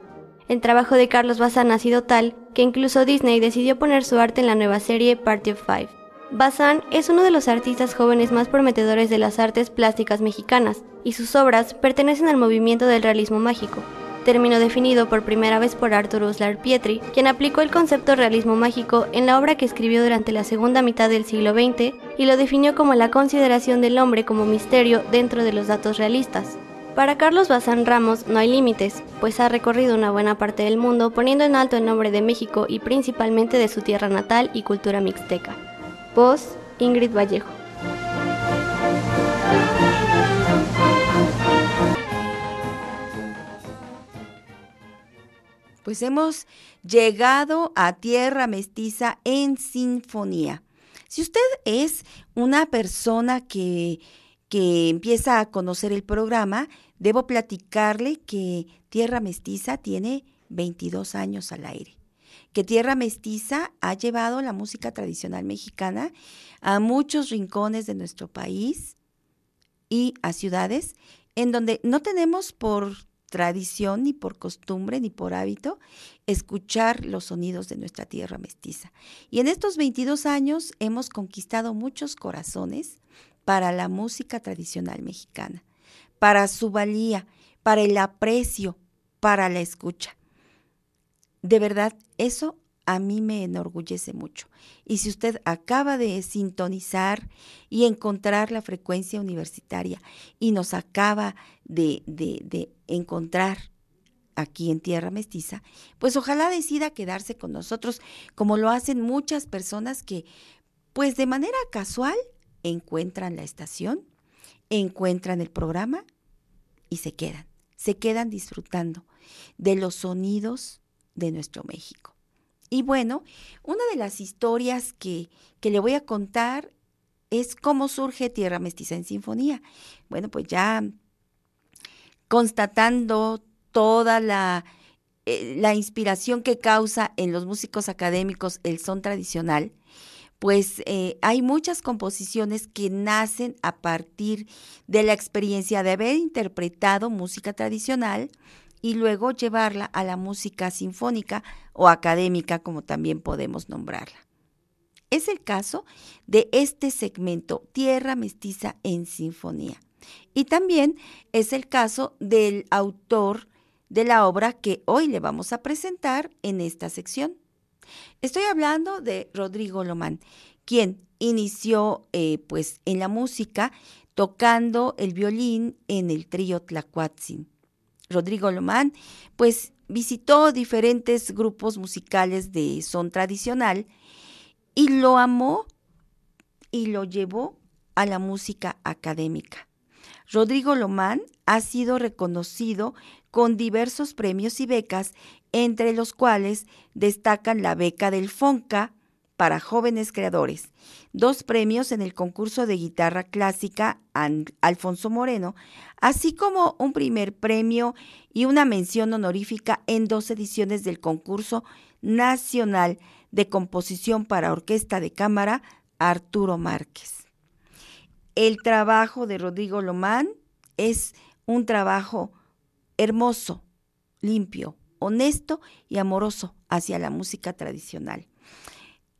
El trabajo de Carlos Bazán ha sido tal que incluso Disney decidió poner su arte en la nueva serie Party of Five. Bazán es uno de los artistas jóvenes más prometedores de las artes plásticas mexicanas, y sus obras pertenecen al movimiento del realismo mágico, término definido por primera vez por Arthur Uslar Pietri, quien aplicó el concepto realismo mágico en la obra que escribió durante la segunda mitad del siglo XX y lo definió como la consideración del hombre como misterio dentro de los datos realistas. Para Carlos Bazán Ramos no hay límites, pues ha recorrido una buena parte del mundo poniendo en alto el nombre de México y principalmente de su tierra natal y cultura mixteca. Voz, Ingrid Vallejo. Pues hemos llegado a Tierra Mestiza en sinfonía. Si usted es una persona que, que empieza a conocer el programa, debo platicarle que Tierra Mestiza tiene 22 años al aire que Tierra Mestiza ha llevado la música tradicional mexicana a muchos rincones de nuestro país y a ciudades en donde no tenemos por tradición, ni por costumbre, ni por hábito, escuchar los sonidos de nuestra tierra mestiza. Y en estos 22 años hemos conquistado muchos corazones para la música tradicional mexicana, para su valía, para el aprecio, para la escucha. De verdad, eso a mí me enorgullece mucho. Y si usted acaba de sintonizar y encontrar la frecuencia universitaria y nos acaba de, de, encontrar aquí en Tierra Mestiza, pues ojalá decida quedarse con nosotros, como lo hacen muchas personas que, pues de manera casual, encuentran la estación, encuentran el programa y se quedan, se quedan disfrutando de los sonidos de nuestro México. Y bueno, una de las historias que, que le voy a contar es cómo surge Tierra Mestiza en Sinfonía. Bueno, pues ya constatando toda la, eh, la inspiración que causa en los músicos académicos el son tradicional, pues eh, hay muchas composiciones que nacen a partir de la experiencia de haber interpretado música tradicional y luego llevarla a la música sinfónica o académica, como también podemos nombrarla. Es el caso de este segmento Tierra Mestiza en Sinfonía. Y también es el caso del autor de la obra que hoy le vamos a presentar en esta sección. Estoy hablando de Rodrigo Lomán, quien inició eh, pues en la música tocando el violín en el trío Tlacuatzin. Rodrigo Lomán pues visitó diferentes grupos musicales de son tradicional y lo amó y lo llevó a la música académica. Rodrigo Lomán ha sido reconocido con diversos premios y becas, entre los cuales destacan la beca del FONCA para jóvenes creadores, dos premios en el concurso de guitarra clásica Alfonso Moreno, así como un primer premio y una mención honorífica en dos ediciones del concurso nacional de composición para orquesta de cámara Arturo Márquez. El trabajo de Rodrigo Lomán es un trabajo hermoso, limpio, honesto y amoroso hacia la música tradicional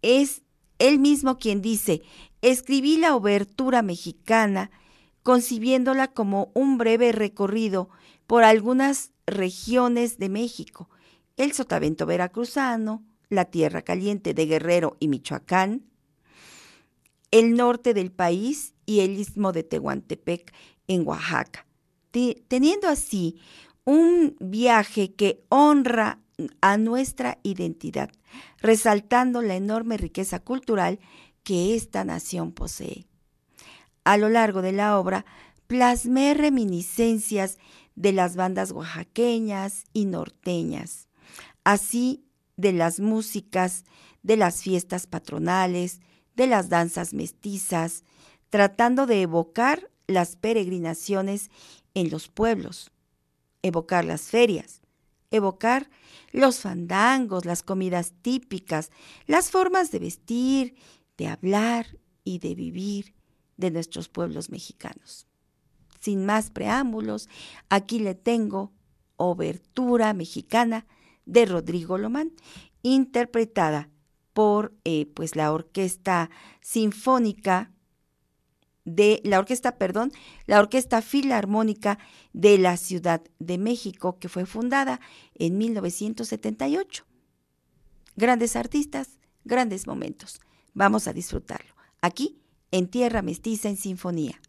es él mismo quien dice, escribí la obertura mexicana concibiéndola como un breve recorrido por algunas regiones de México, el sotavento veracruzano, la tierra caliente de Guerrero y Michoacán, el norte del país y el istmo de Tehuantepec en Oaxaca, teniendo así un viaje que honra a nuestra identidad, resaltando la enorme riqueza cultural que esta nación posee. A lo largo de la obra, plasmé reminiscencias de las bandas oaxaqueñas y norteñas, así de las músicas, de las fiestas patronales, de las danzas mestizas, tratando de evocar las peregrinaciones en los pueblos, evocar las ferias, evocar los fandangos, las comidas típicas, las formas de vestir, de hablar y de vivir de nuestros pueblos mexicanos. Sin más preámbulos, aquí le tengo Obertura Mexicana de Rodrigo Lomán, interpretada por eh, pues la Orquesta Sinfónica de la orquesta, perdón, la Orquesta Filarmónica de la Ciudad de México, que fue fundada en 1978. Grandes artistas, grandes momentos. Vamos a disfrutarlo. Aquí, en Tierra Mestiza en Sinfonía.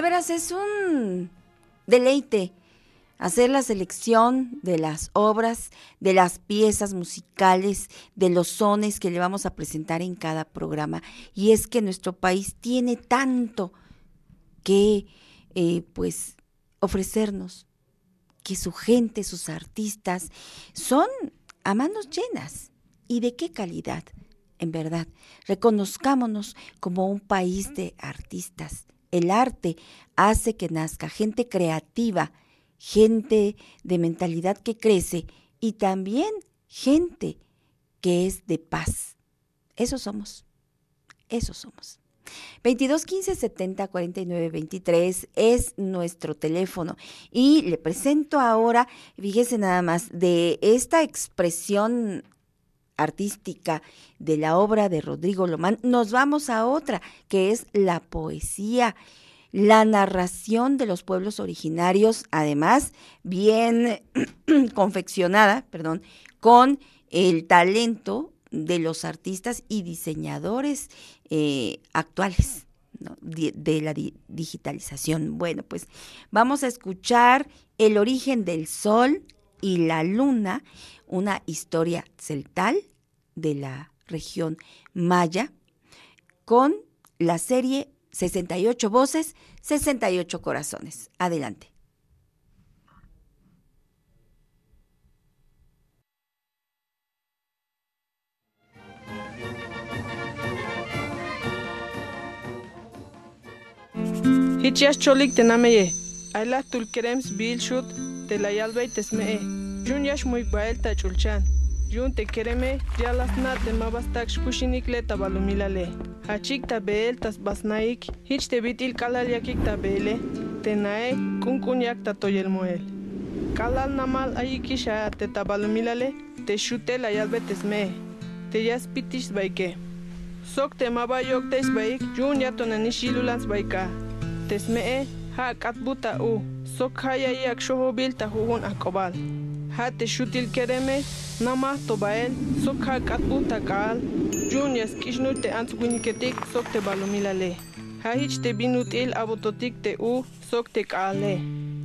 De veras es un deleite hacer la selección de las obras, de las piezas musicales, de los sones que le vamos a presentar en cada programa. Y es que nuestro país tiene tanto que eh, pues ofrecernos, que su gente, sus artistas son a manos llenas. ¿Y de qué calidad? En verdad, reconozcámonos como un país de artistas, el arte hace que nazca gente creativa, gente de mentalidad que crece y también gente que es de paz. Eso somos. Eso somos. 22 15 70 49 23 es nuestro teléfono. Y le presento ahora, fíjese nada más, de esta expresión artística de la obra de Rodrigo Lomán, nos vamos a otra, que es la poesía, la narración de los pueblos originarios, además bien confeccionada, perdón, con el talento de los artistas y diseñadores eh, actuales de, la di digitalización. Bueno, pues vamos a escuchar El origen del sol y la luna, una historia celtal de la región maya, con la serie 68 voces, 68 corazones. Adelante. Hichias cholik tenameye, ayla tulkerems bilshut, telayalbey tesmee, junyash muy bael tachulchan. Yun te kereme, ya las nate mabastak shkushinik le tabalumilale. Hachik tabel tas basnaik, hich te bitil kalal yakik tabele, tenae kunkunyak tatoyel moel. Kalal namal ayikisha te tabalumilale, te shute la yalbe tesme, te yas pitish baike. Sok te mabayok tes baik, yun yatonanishilulans baika. Tesme ha katbuta u, sok haya yak shohobil ta huhun akobal. Hate shutil kereme nama tobael sokha katbu takal junias kishnu te antsguiniketik sok te balumilale ha hich te binutil abototik te u sok te kale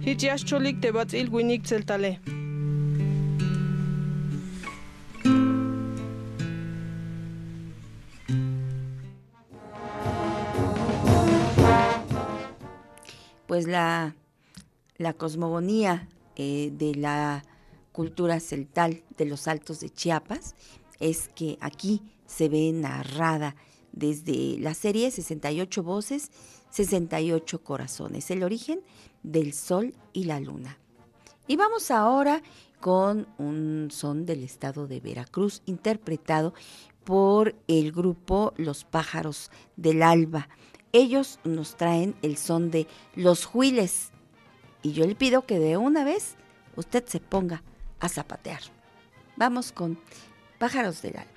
hich yascholik te batzil guinik tseltale Pues la, la cosmogonía eh, de la cultura celtal de los Altos de Chiapas es que aquí se ve narrada desde la serie 68 voces, 68 corazones, el origen del sol y la luna. Y vamos ahora con un son del estado de Veracruz interpretado por el grupo Los Pájaros del Alba. Ellos nos traen el son de Los Juiles. Y yo le pido que de una vez usted se ponga a zapatear. Vamos con Pájaros del Alba.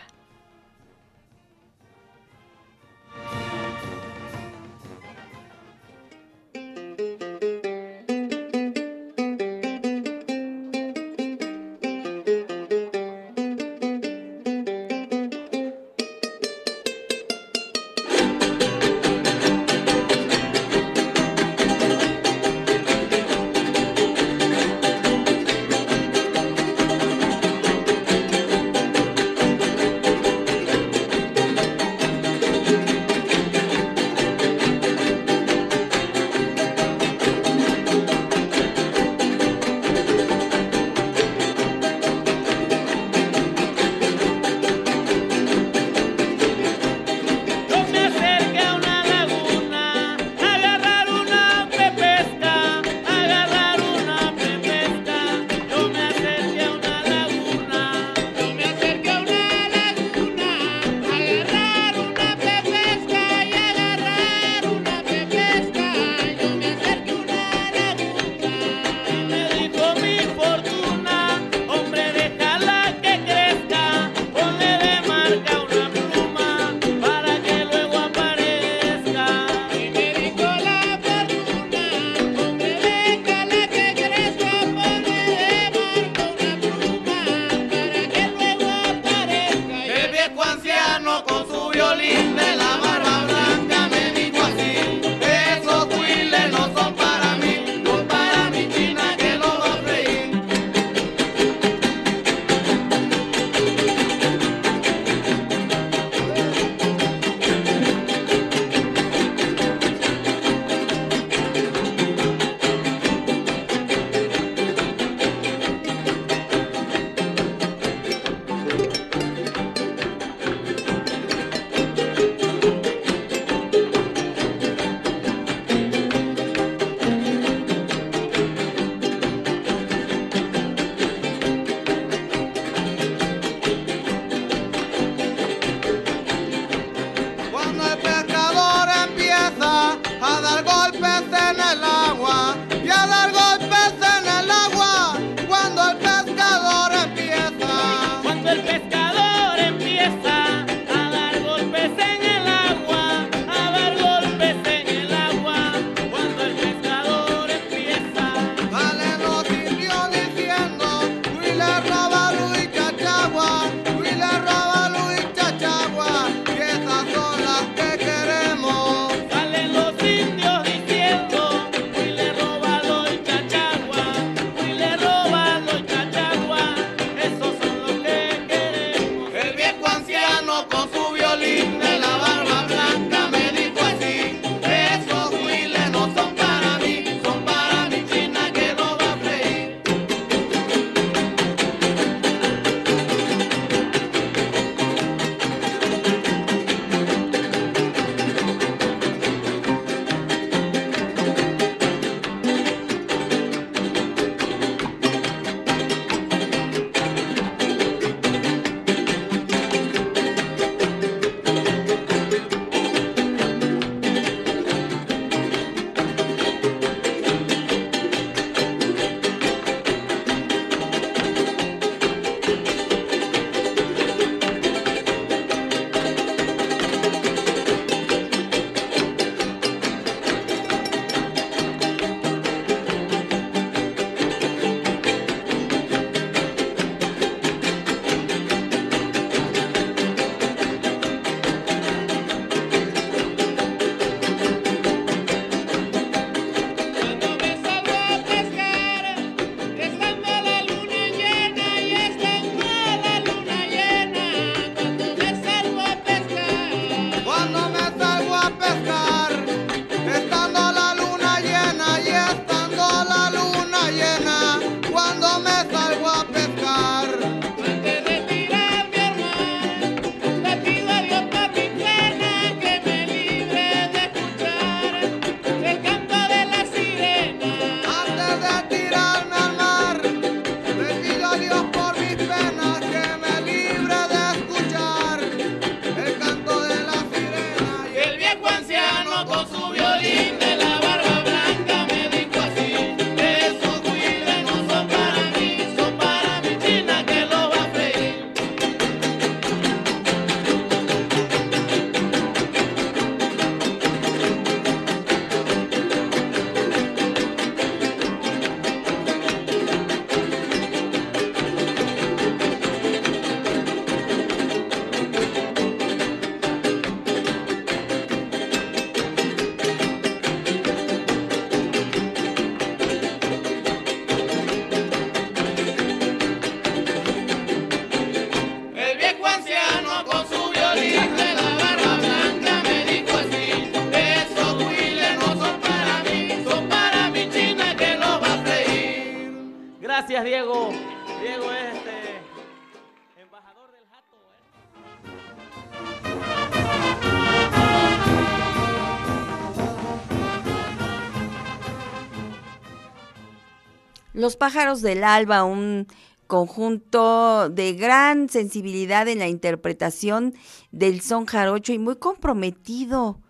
Los pájaros del alba, un conjunto de gran sensibilidad en la interpretación del son jarocho y muy comprometido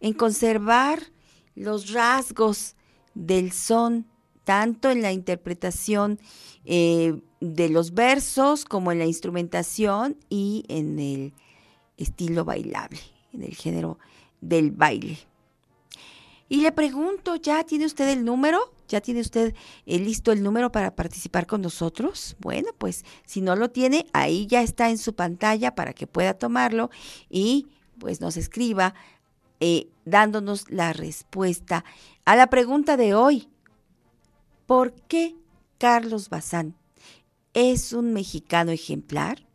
en conservar los rasgos del son, tanto en la interpretación eh, de los versos como en la instrumentación y en el estilo bailable, en el género del baile. Y le pregunto, ¿ya tiene usted el número? ¿Ya tiene usted eh, listo el número para participar con nosotros? Bueno, pues si no lo tiene, ahí ya está en su pantalla para que pueda tomarlo y pues nos escriba eh, dándonos la respuesta a la pregunta de hoy. ¿Por qué Carlos Bazán es un mexicano ejemplar?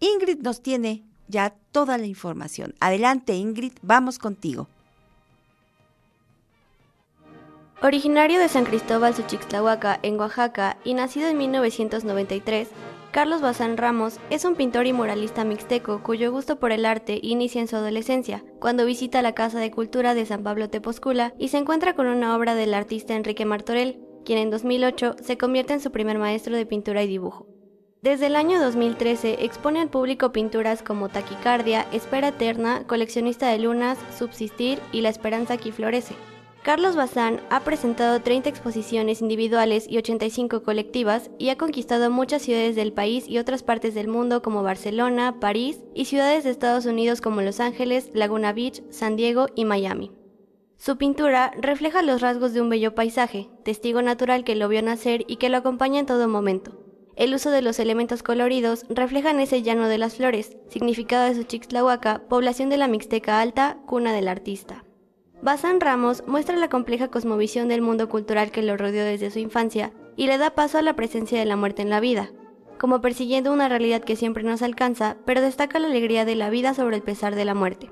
Ingrid nos tiene ya toda la información. Adelante, Ingrid, vamos contigo. Originario de San Cristóbal Suchixtlahuaca, en Oaxaca, y nacido en 1993, Carlos Bazán Ramos es un pintor y muralista mixteco cuyo gusto por el arte inicia en su adolescencia, cuando visita la Casa de Cultura de San Pablo Tepozcula y se encuentra con una obra del artista Enrique Martorell, quien en 2008 se convierte en su primer maestro de pintura y dibujo. Desde el año 2013 expone al público pinturas como Taquicardia, Espera Eterna, Coleccionista de Lunas, Subsistir y La Esperanza que Florece. Carlos Bazán ha presentado 30 exposiciones individuales y 85 colectivas y ha conquistado muchas ciudades del país y otras partes del mundo como Barcelona, París y ciudades de Estados Unidos como Los Ángeles, Laguna Beach, San Diego y Miami. Su pintura refleja los rasgos de un bello paisaje, testigo natural que lo vio nacer y que lo acompaña en todo momento. El uso de los elementos coloridos reflejan ese llano de las flores, significado de su Chixtlahuaca, población de la Mixteca Alta, cuna del artista. Bazán Ramos muestra la compleja cosmovisión del mundo cultural que lo rodeó desde su infancia y le da paso a la presencia de la muerte en la vida, como persiguiendo una realidad que siempre nos alcanza, pero destaca la alegría de la vida sobre el pesar de la muerte.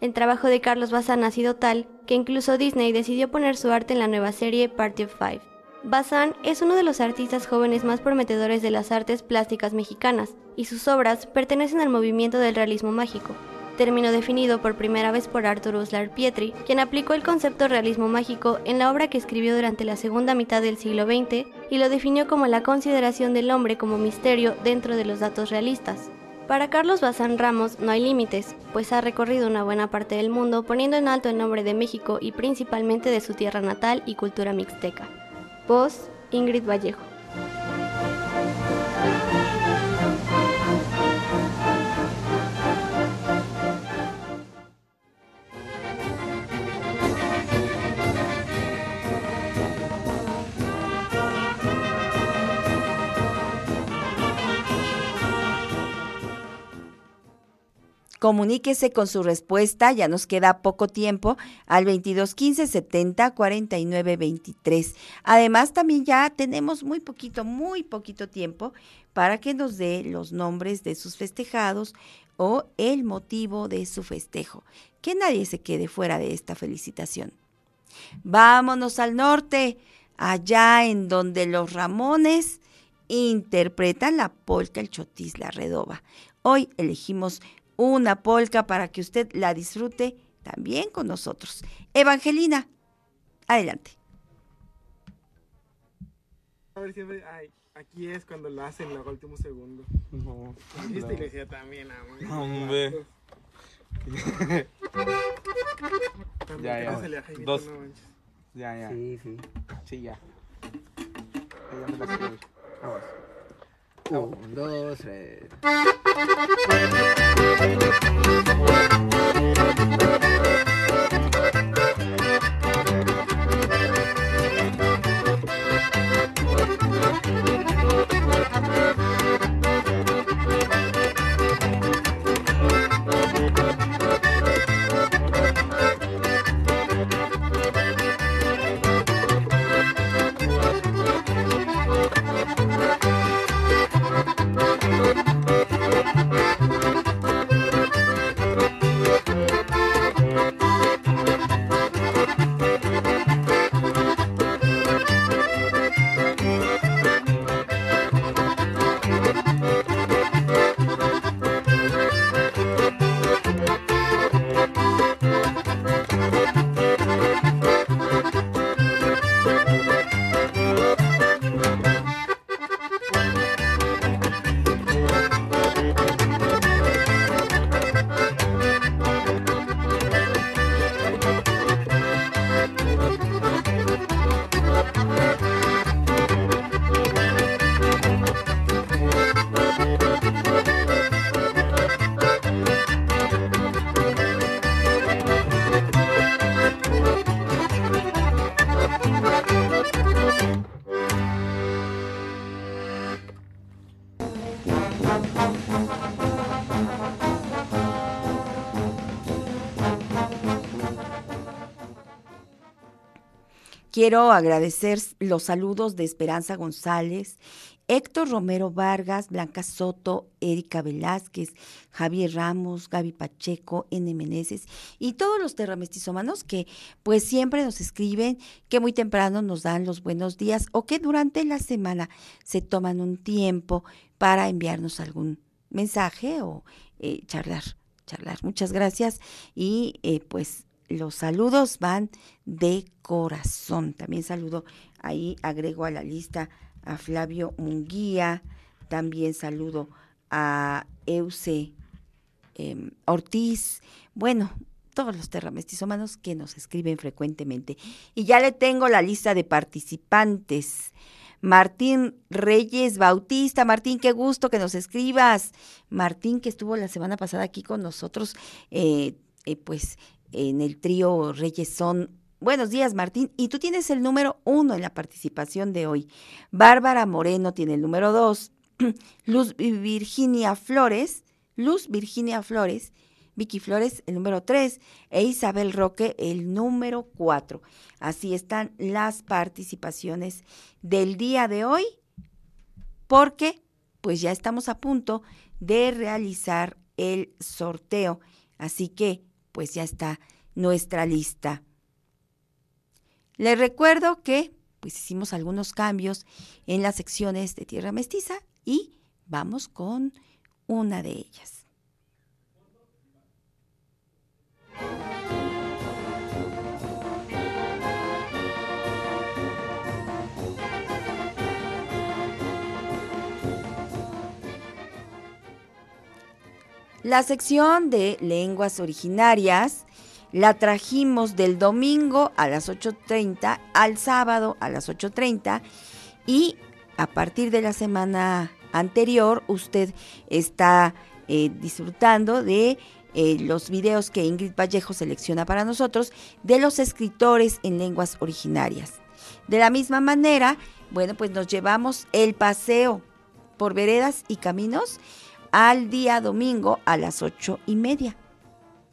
El trabajo de Carlos Bazán ha sido tal que incluso Disney decidió poner su arte en la nueva serie Party of Five. Bazán es uno de los artistas jóvenes más prometedores de las artes plásticas mexicanas, y sus obras pertenecen al movimiento del realismo mágico, término definido por primera vez por Arthur Uslar Pietri, quien aplicó el concepto realismo mágico en la obra que escribió durante la segunda mitad del siglo XX y lo definió como la consideración del hombre como misterio dentro de los datos realistas. Para Carlos Bazán Ramos no hay límites, pues ha recorrido una buena parte del mundo poniendo en alto el nombre de México y principalmente de su tierra natal y cultura mixteca. Voz, Ingrid Vallejo. Comuníquese con su respuesta, ya nos queda poco tiempo, al 22 15 70 49 23. Además, también ya tenemos muy poquito, muy poquito tiempo para que nos dé los nombres de sus festejados o el motivo de su festejo. Que nadie se quede fuera de esta felicitación. Vámonos al norte, allá en donde los Ramones interpretan la polca El Chotis La Redoba. Hoy elegimos una polca para que usted la disfrute también con nosotros. Evangelina, adelante. A ver, siempre, ay, aquí es cuando la hacen en el último segundo. No. Esta iglesia también, amor. Hombre. También Ya, ya. a Jaimito, Dos. no manches. Ya, ya. Sí, sí. Sí, ya. Ya me la. Vamos. Un, dos, tres. Quiero agradecer los saludos de Esperanza González, Héctor Romero Vargas, Blanca Soto, Erika Velázquez, Javier Ramos, Gaby Pacheco, N. Meneses y todos los terramestizomanos que pues siempre nos escriben, que muy temprano nos dan los buenos días o que durante la semana se toman un tiempo para enviarnos algún mensaje o eh, charlar, charlar. Muchas gracias y eh, pues los saludos van de corazón. También saludo ahí, agrego a la lista a Flavio Munguía, también saludo a Euse em, Ortiz, bueno, todos los terramestizomanos que nos escriben frecuentemente. Y ya le tengo la lista de participantes. Martín Reyes Bautista. Martín, qué gusto que nos escribas. Martín, que estuvo la semana pasada aquí con nosotros, eh, eh, pues en el trío Reyes son Buenos días, Martín. Y tú tienes el número uno en la participación de hoy. Bárbara Moreno tiene el número dos. Luz Virginia Flores, Luz Virginia Flores, Vicky Flores el número tres e Isabel Roque el número cuatro. Así están las participaciones del día de hoy, porque pues ya estamos a punto de realizar el sorteo. Así que pues ya está nuestra lista. Les recuerdo que pues hicimos algunos cambios en las secciones de Tierra Mestiza y vamos con una de ellas. La sección de lenguas originarias la trajimos del domingo a las 8.30 al sábado a las 8.30 y a partir de la semana anterior usted está eh, disfrutando de eh, los videos que Ingrid Vallejo selecciona para nosotros de los escritores en lenguas originarias. De la misma manera, bueno, pues nos llevamos el paseo por veredas y caminos al día domingo a las ocho y media.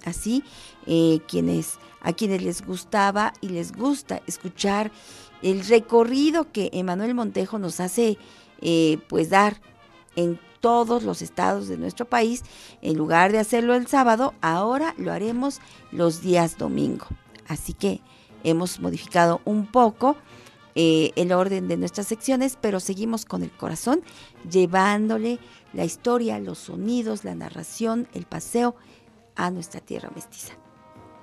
Así, eh, quienes, a quienes les gustaba y les gusta escuchar el recorrido que Emanuel Montejo nos hace eh, pues dar en todos los estados de nuestro país, en lugar de hacerlo el sábado, ahora lo haremos los días domingo. Así que hemos modificado un poco eh, el orden de nuestras secciones, pero seguimos con el corazón, llevándole la historia, los sonidos, la narración, el paseo a nuestra tierra mestiza.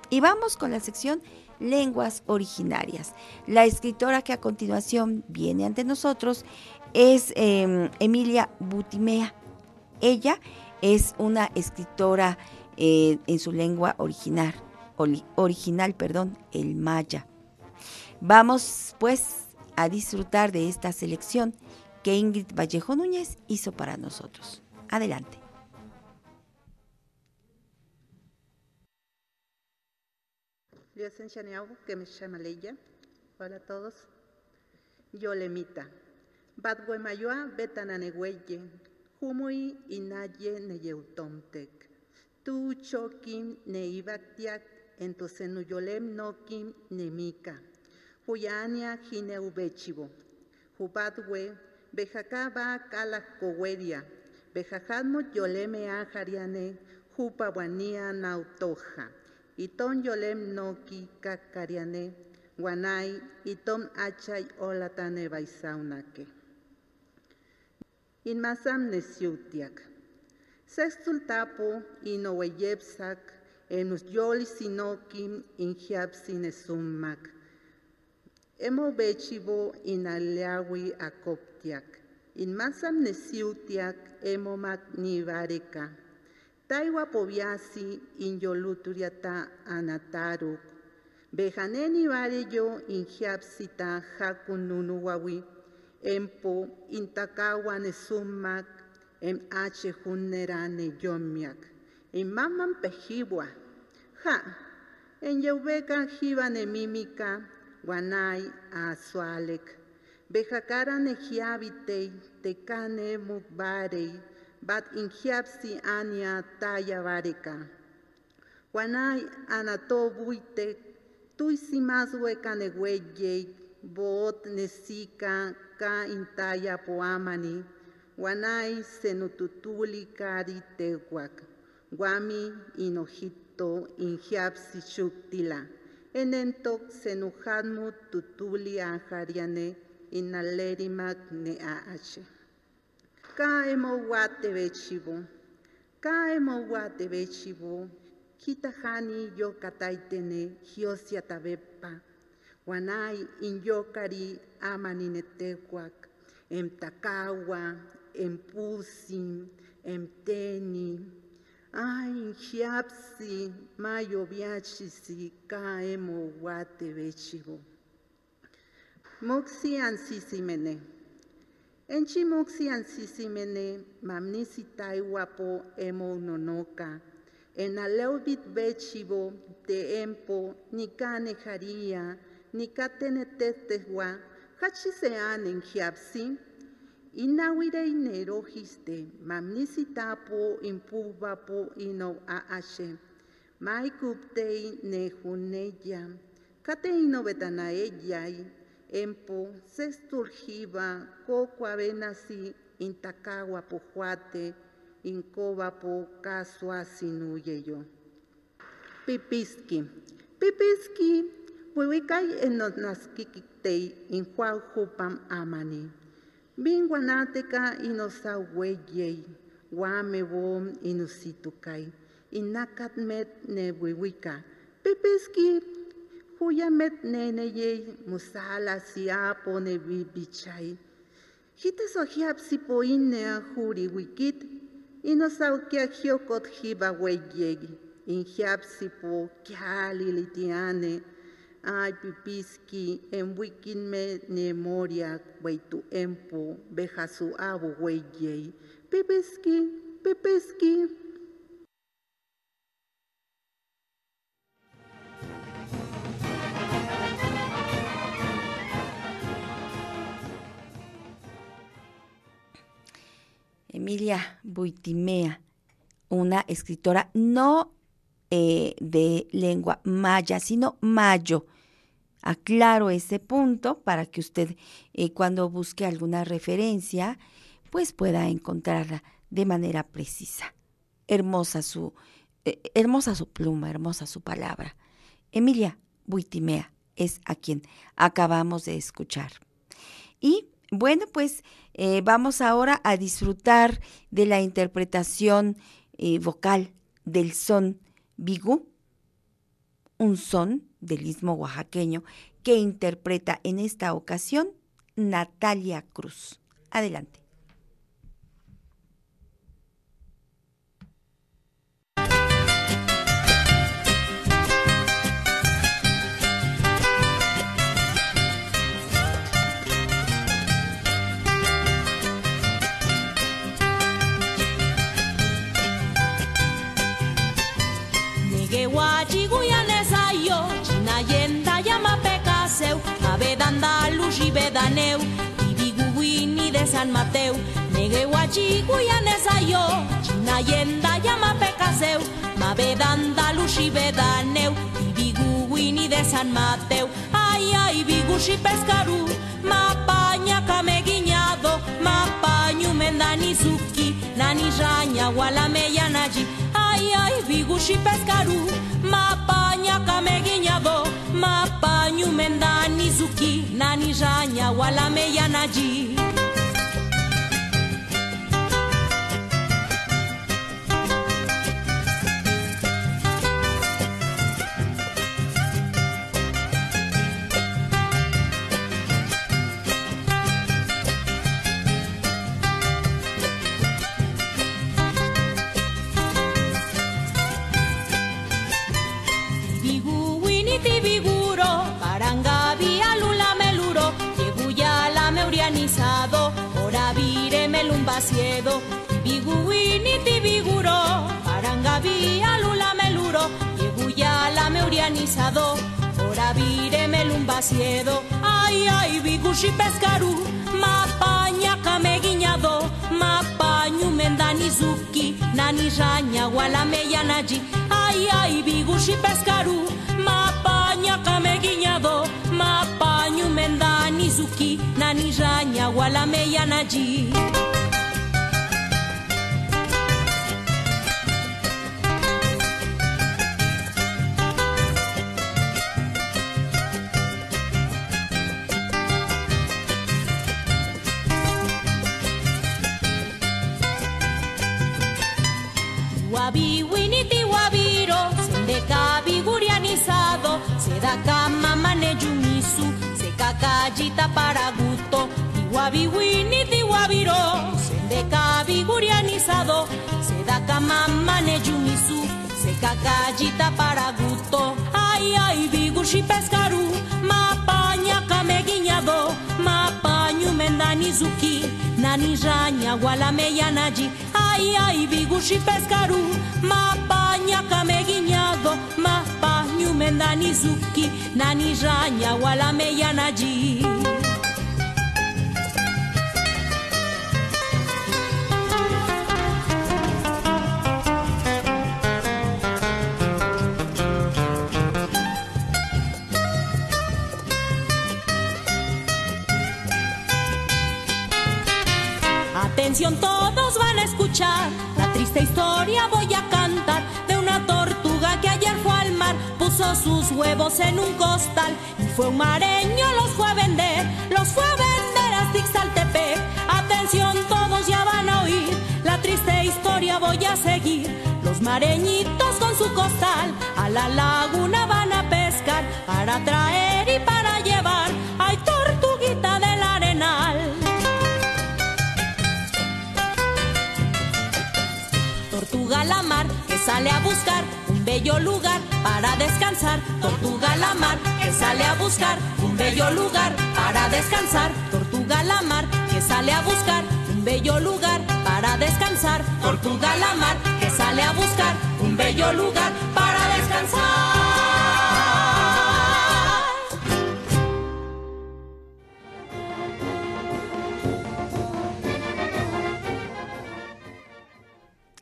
Y vamos con la sección Lenguas Originarias. La escritora que a continuación viene ante nosotros es em, Emilia Butimea. Ella es una escritora eh, en su lengua original, original, perdón, el maya. Vamos pues a disfrutar de esta selección que Ingrid Vallejo Núñez hizo para nosotros. Adelante. que me llama Leia. Hola a todos. Yo lemita. Badwe mayoa betananegüeye. Humui inaye neyeutomtek. Tu chokim neibaktiak entosenuyolem nokim nemika. Huyania jineubechivo. Hubadwe bejacaba kala coweria. Bejajadmo yoleme ajariane. Hupawania nautoja. Iton yolem noki kakariane, guanay, itom achay olatane baisaunake. In masam nesiutiak. Sextul tapo inoweyepsak, enus yoli sinokim in sinesummak. Emo bechivo in aliawi akoptiak. In masam nesiutiak emo magnivareka. Taiwa poviasi inyoluturiata anataruk. Bejaneni vareyo injiapsita jakununuwawi. Empo intakawa nesumak em ache junerane yomiak. En maman pejiwa. Ja. En yeubeka jiva nemimika. Guanay azualek. Bejakara nejiabitei. Tekane mukbarei bat injiapsi ania taya vareka. Wanai anato buite, tuisi mazue canegüeye, bot nesika ka intaya poamani, wanai senututuli kari tehuac, guami inojito injiapsi shuktila, enentok senujadmu tutuli anjariane inalerimak ne aache. Ka emo wate bechibo, ka emo wate bechibo, kitahani yo kataitene hiosia tabepa, wanai inyokari amaninetehuac, em takawa, em pusi, em teni, ay hiapsi, mayo viachisi, ka emo wate bechibo. Moxi ansisimene. Enchi moxi ansisimene, mamnisi taiwapo emo nonoka, en aleubit bechibo, te empo, ni cane jaria, ni catene tetehua, hachisean en hiapsi, inawire inerojiste, mamnisi tapo, impubapo, ino aashe, maikuptei ne juneya, kate ino betanaeyai, empo, sexturjiba, coco avenasi, intacagua pojuate, incoba po casua. Pipiski. Pipiski, huihuicay enonaskikitei, injuaujupam amani. Binguanateca inosaueyei, guamebom inusitucay, inacatmet nehuihuica. Pipiski, που για με τνένεγε μου θάλασσι άπονε βιβιτσάι. Χίτε ο χιάψι που είναι αχούρι γουικίτ, είναι ο σαουκιά χιόκοτ χίβα γουέγγιέγγι. Είναι χιάψι που κι άλλοι λιτιάνε, αϊπιπίσκι εμβουικίν με νεμόρια γουέιτου έμπου, μπέχασου άβου γουέγγιέγγι. Πεπέσκι, πεπέσκι, πεπέσκι. Emilia Buitimea, una escritora no eh, de lengua maya, sino mayo. Aclaro ese punto para que usted eh, cuando busque alguna referencia, pues pueda encontrarla de manera precisa. Hermosa su, eh, hermosa su pluma, hermosa su palabra. Emilia Buitimea es a quien acabamos de escuchar. Y bueno, pues eh, vamos ahora a disfrutar de la interpretación eh, vocal del son bigú, un son del istmo oaxaqueño que interpreta en esta ocasión Natalia Cruz. Adelante. landa alusi bedan eu, ibigu guin idezan mateu, nege guatxi guian ezaio, txina jenda jama pekazeu, mabe danda alusi bedan eu, ibigu guin idezan mateu, ai ai bigusi pezkaru, mapaina kameginado, mapainu mendan izuki, nani jaina guala meian aji, ai ai bigusi pezkaru, mapaina Wala me yana ji irabazi edo Ai, ai, bigusi pezkaru Mapaina kamegina do Mapainu mendan izuki Nani jaina guala meian aji Ai, ai, bigusi pezkaru Mapaina kamegina do Mapainu mendan izuki Nani jaina guala meian aji callita para gusto, iguabiwini tiwabiro, sendeka bigurianizado, sedaka mamane yumisu, seca callita para gusto, ay ay bigushi pescaru, mapaña cameguiñado, mapañu mendanizuki, nani raña gualameyanaji, ay ay bigushi pescaru, mapaña cameguiñado, mapañu mendanizuki, nani raña gualameyanaji. La triste historia. Voy a cantar de una tortuga que ayer fue al mar, puso sus huevos en un costal y fue un mareño, los fue a vender, los fue a vender a Tixaltepec. Atención, todos ya van a oír la triste historia. Voy a seguir. Los mareñitos con su costal a la laguna van a pescar para traer y para llevar. Sale a buscar un bello lugar para descansar. Tortuga la mar que sale a buscar un bello lugar para descansar. Tortuga la mar que sale a buscar un bello lugar para descansar. Tortuga la mar que sale a buscar un bello lugar para descansar.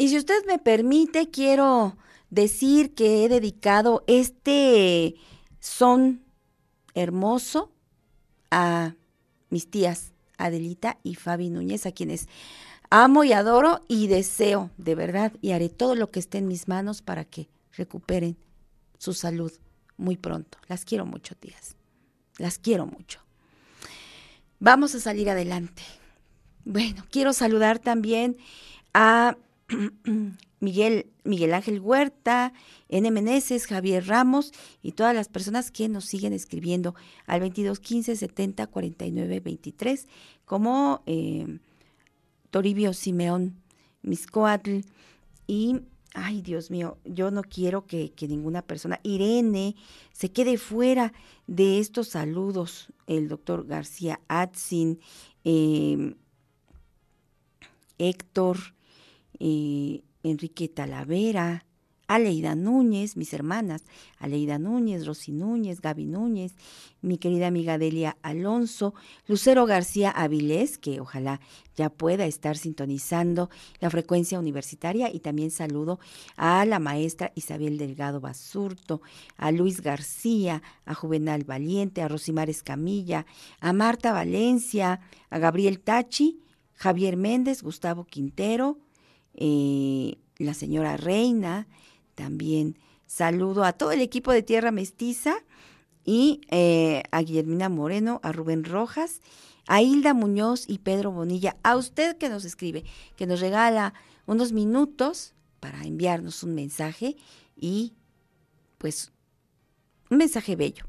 Y si usted me permite, quiero decir que he dedicado este son hermoso a mis tías Adelita y Fabi Núñez, a quienes amo y adoro y deseo de verdad y haré todo lo que esté en mis manos para que recuperen su salud muy pronto. Las quiero mucho, tías. Las quiero mucho. Vamos a salir adelante. Bueno, quiero saludar también a Miguel, Miguel Ángel Huerta, N. Meneses, Javier Ramos y todas las personas que nos siguen escribiendo al 22 15 70 49 23, como eh, Toribio Simeón Miscoatl y, ay Dios mío, yo no quiero que, que ninguna persona, Irene, se quede fuera de estos saludos, el doctor García Atzin, eh, Héctor, eh, Enrique Talavera, Aleida Núñez, mis hermanas, Aleida Núñez, Rosy Núñez, Gaby Núñez, mi querida amiga Delia Alonso, Lucero García Avilés, que ojalá ya pueda estar sintonizando la frecuencia universitaria, y también saludo a la maestra Isabel Delgado Basurto, a Luis García, a Juvenal Valiente, a Rosimar Escamilla, a Marta Valencia, a Gabriel Tachi, Javier Méndez, Gustavo Quintero, eh, la señora Reina, también saludo a todo el equipo de Tierra Mestiza y eh, a Guillermina Moreno, a Rubén Rojas, a Hilda Muñoz y Pedro Bonilla, a usted que nos escribe, que nos regala unos minutos para enviarnos un mensaje y pues un mensaje bello,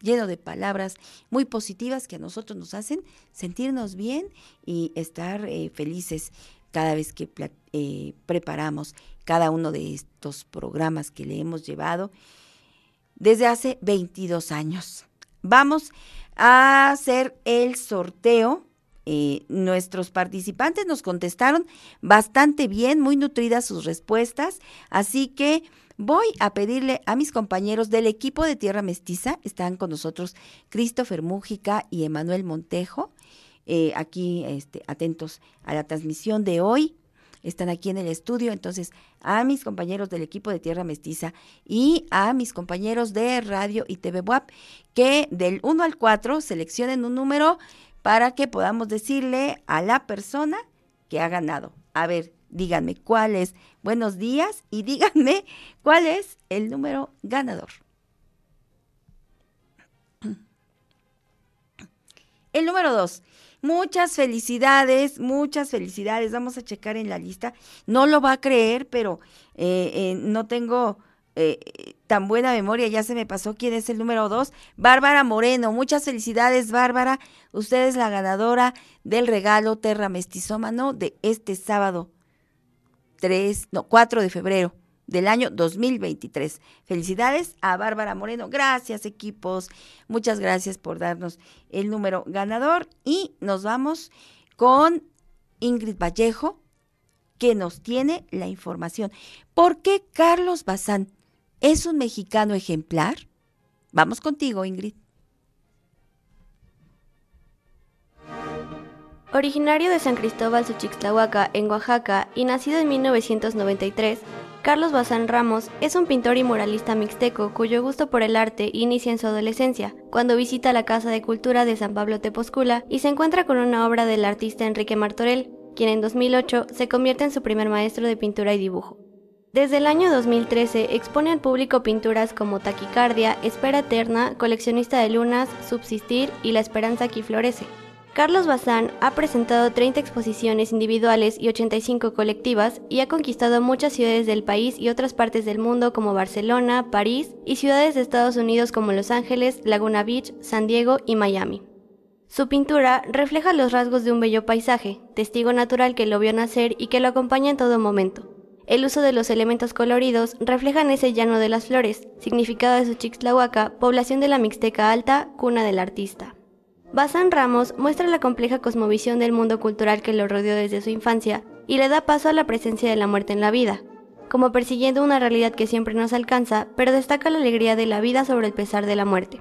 lleno de palabras muy positivas que a nosotros nos hacen sentirnos bien y estar eh, felices cada vez que eh, preparamos cada uno de estos programas que le hemos llevado desde hace 22 años. Vamos a hacer el sorteo. Eh, nuestros participantes nos contestaron bastante bien, muy nutridas sus respuestas, así que voy a pedirle a mis compañeros del equipo de Tierra Mestiza, están con nosotros Christopher Mújica y Emanuel Montejo, eh, aquí este, atentos a la transmisión de hoy. Están aquí en el estudio, entonces a mis compañeros del equipo de Tierra Mestiza y a mis compañeros de Radio y TV WAP que del 1 al 4 seleccionen un número para que podamos decirle a la persona que ha ganado. A ver, díganme cuál es. Buenos días y díganme cuál es el número ganador. El número 2. Muchas felicidades, muchas felicidades. Vamos a checar en la lista. No lo va a creer, pero eh, eh, no tengo, eh, tan buena memoria, ya se me pasó quién es el número dos. Bárbara Moreno, muchas felicidades, Bárbara. Usted es la ganadora del regalo Terra Mestizómano de este sábado 3, no, 4 de febrero del año 2023. Felicidades a Bárbara Moreno. Gracias, equipos. Muchas gracias por darnos el número ganador. Y nos vamos con Ingrid Vallejo, que nos tiene la información. ¿Por qué Carlos Bazán es un mexicano ejemplar? Vamos contigo, Ingrid. Originario de San Cristóbal Suchixtlahuaca, en Oaxaca, y nacido en 1993, Carlos Bazán Ramos es un pintor y muralista mixteco cuyo gusto por el arte inicia en su adolescencia, cuando visita la Casa de Cultura de San Pablo Tepozcula y se encuentra con una obra del artista Enrique Martorell, quien en 2008 se convierte en su primer maestro de pintura y dibujo. Desde el año 2013 expone al público pinturas como Taquicardia, Espera Eterna, Coleccionista de Lunas, Subsistir y La Esperanza que Florece. Carlos Bazán ha presentado 30 exposiciones individuales y 85 colectivas y ha conquistado muchas ciudades del país y otras partes del mundo como Barcelona, París y ciudades de Estados Unidos como Los Ángeles, Laguna Beach, San Diego y Miami. Su pintura refleja los rasgos de un bello paisaje, testigo natural que lo vio nacer y que lo acompaña en todo momento. El uso de los elementos coloridos reflejan ese llano de las flores, significado de su Chixtlahuaca, población de la Mixteca Alta, cuna del artista. Bazán Ramos muestra la compleja cosmovisión del mundo cultural que lo rodeó desde su infancia y le da paso a la presencia de la muerte en la vida, como persiguiendo una realidad que siempre nos alcanza, pero destaca la alegría de la vida sobre el pesar de la muerte.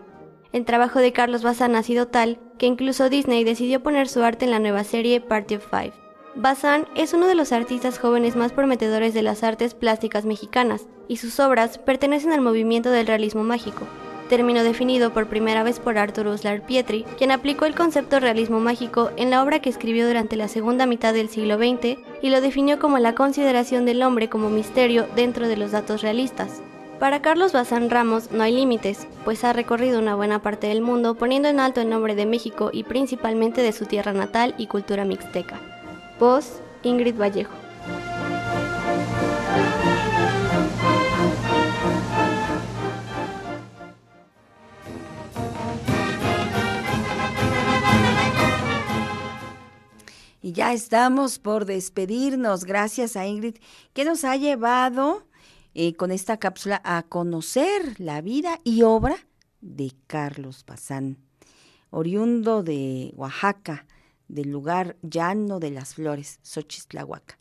El trabajo de Carlos Bazán ha sido tal que incluso Disney decidió poner su arte en la nueva serie Party of Five. Bazán es uno de los artistas jóvenes más prometedores de las artes plásticas mexicanas, y sus obras pertenecen al movimiento del realismo mágico, término definido por primera vez por Arthur Uslar Pietri, quien aplicó el concepto realismo mágico en la obra que escribió durante la segunda mitad del siglo XX y lo definió como la consideración del hombre como misterio dentro de los datos realistas. Para Carlos Bazán Ramos no hay límites, pues ha recorrido una buena parte del mundo poniendo en alto el nombre de México y principalmente de su tierra natal y cultura mixteca. Voz, Ingrid Vallejo. Y ya estamos por despedirnos. Gracias a Ingrid que nos ha llevado eh, con esta cápsula a conocer la vida y obra de Carlos Pazán, oriundo de Oaxaca, del lugar llano de las flores, Xochitlahuaca.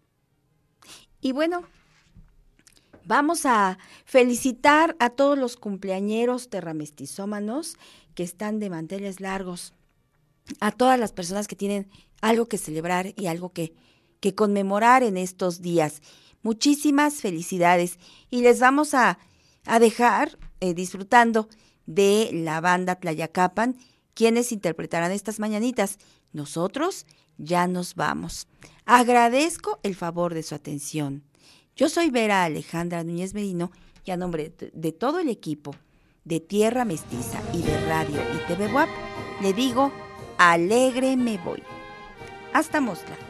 Y bueno, vamos a felicitar a todos los cumpleañeros terramestizómanos que están de manteles largos, a todas las personas que tienen algo que celebrar y algo que, que conmemorar en estos días. Muchísimas felicidades y les vamos a, a dejar eh, disfrutando de la banda Tlayacapan, quienes interpretarán estas mañanitas. Nosotros ya nos vamos. Agradezco el favor de su atención. Yo soy Vera Alejandra Núñez Merino y a nombre de todo el equipo de Tierra Mestiza y de Radio y TV WAP, le digo, alegre me voy. Hasta Mosla.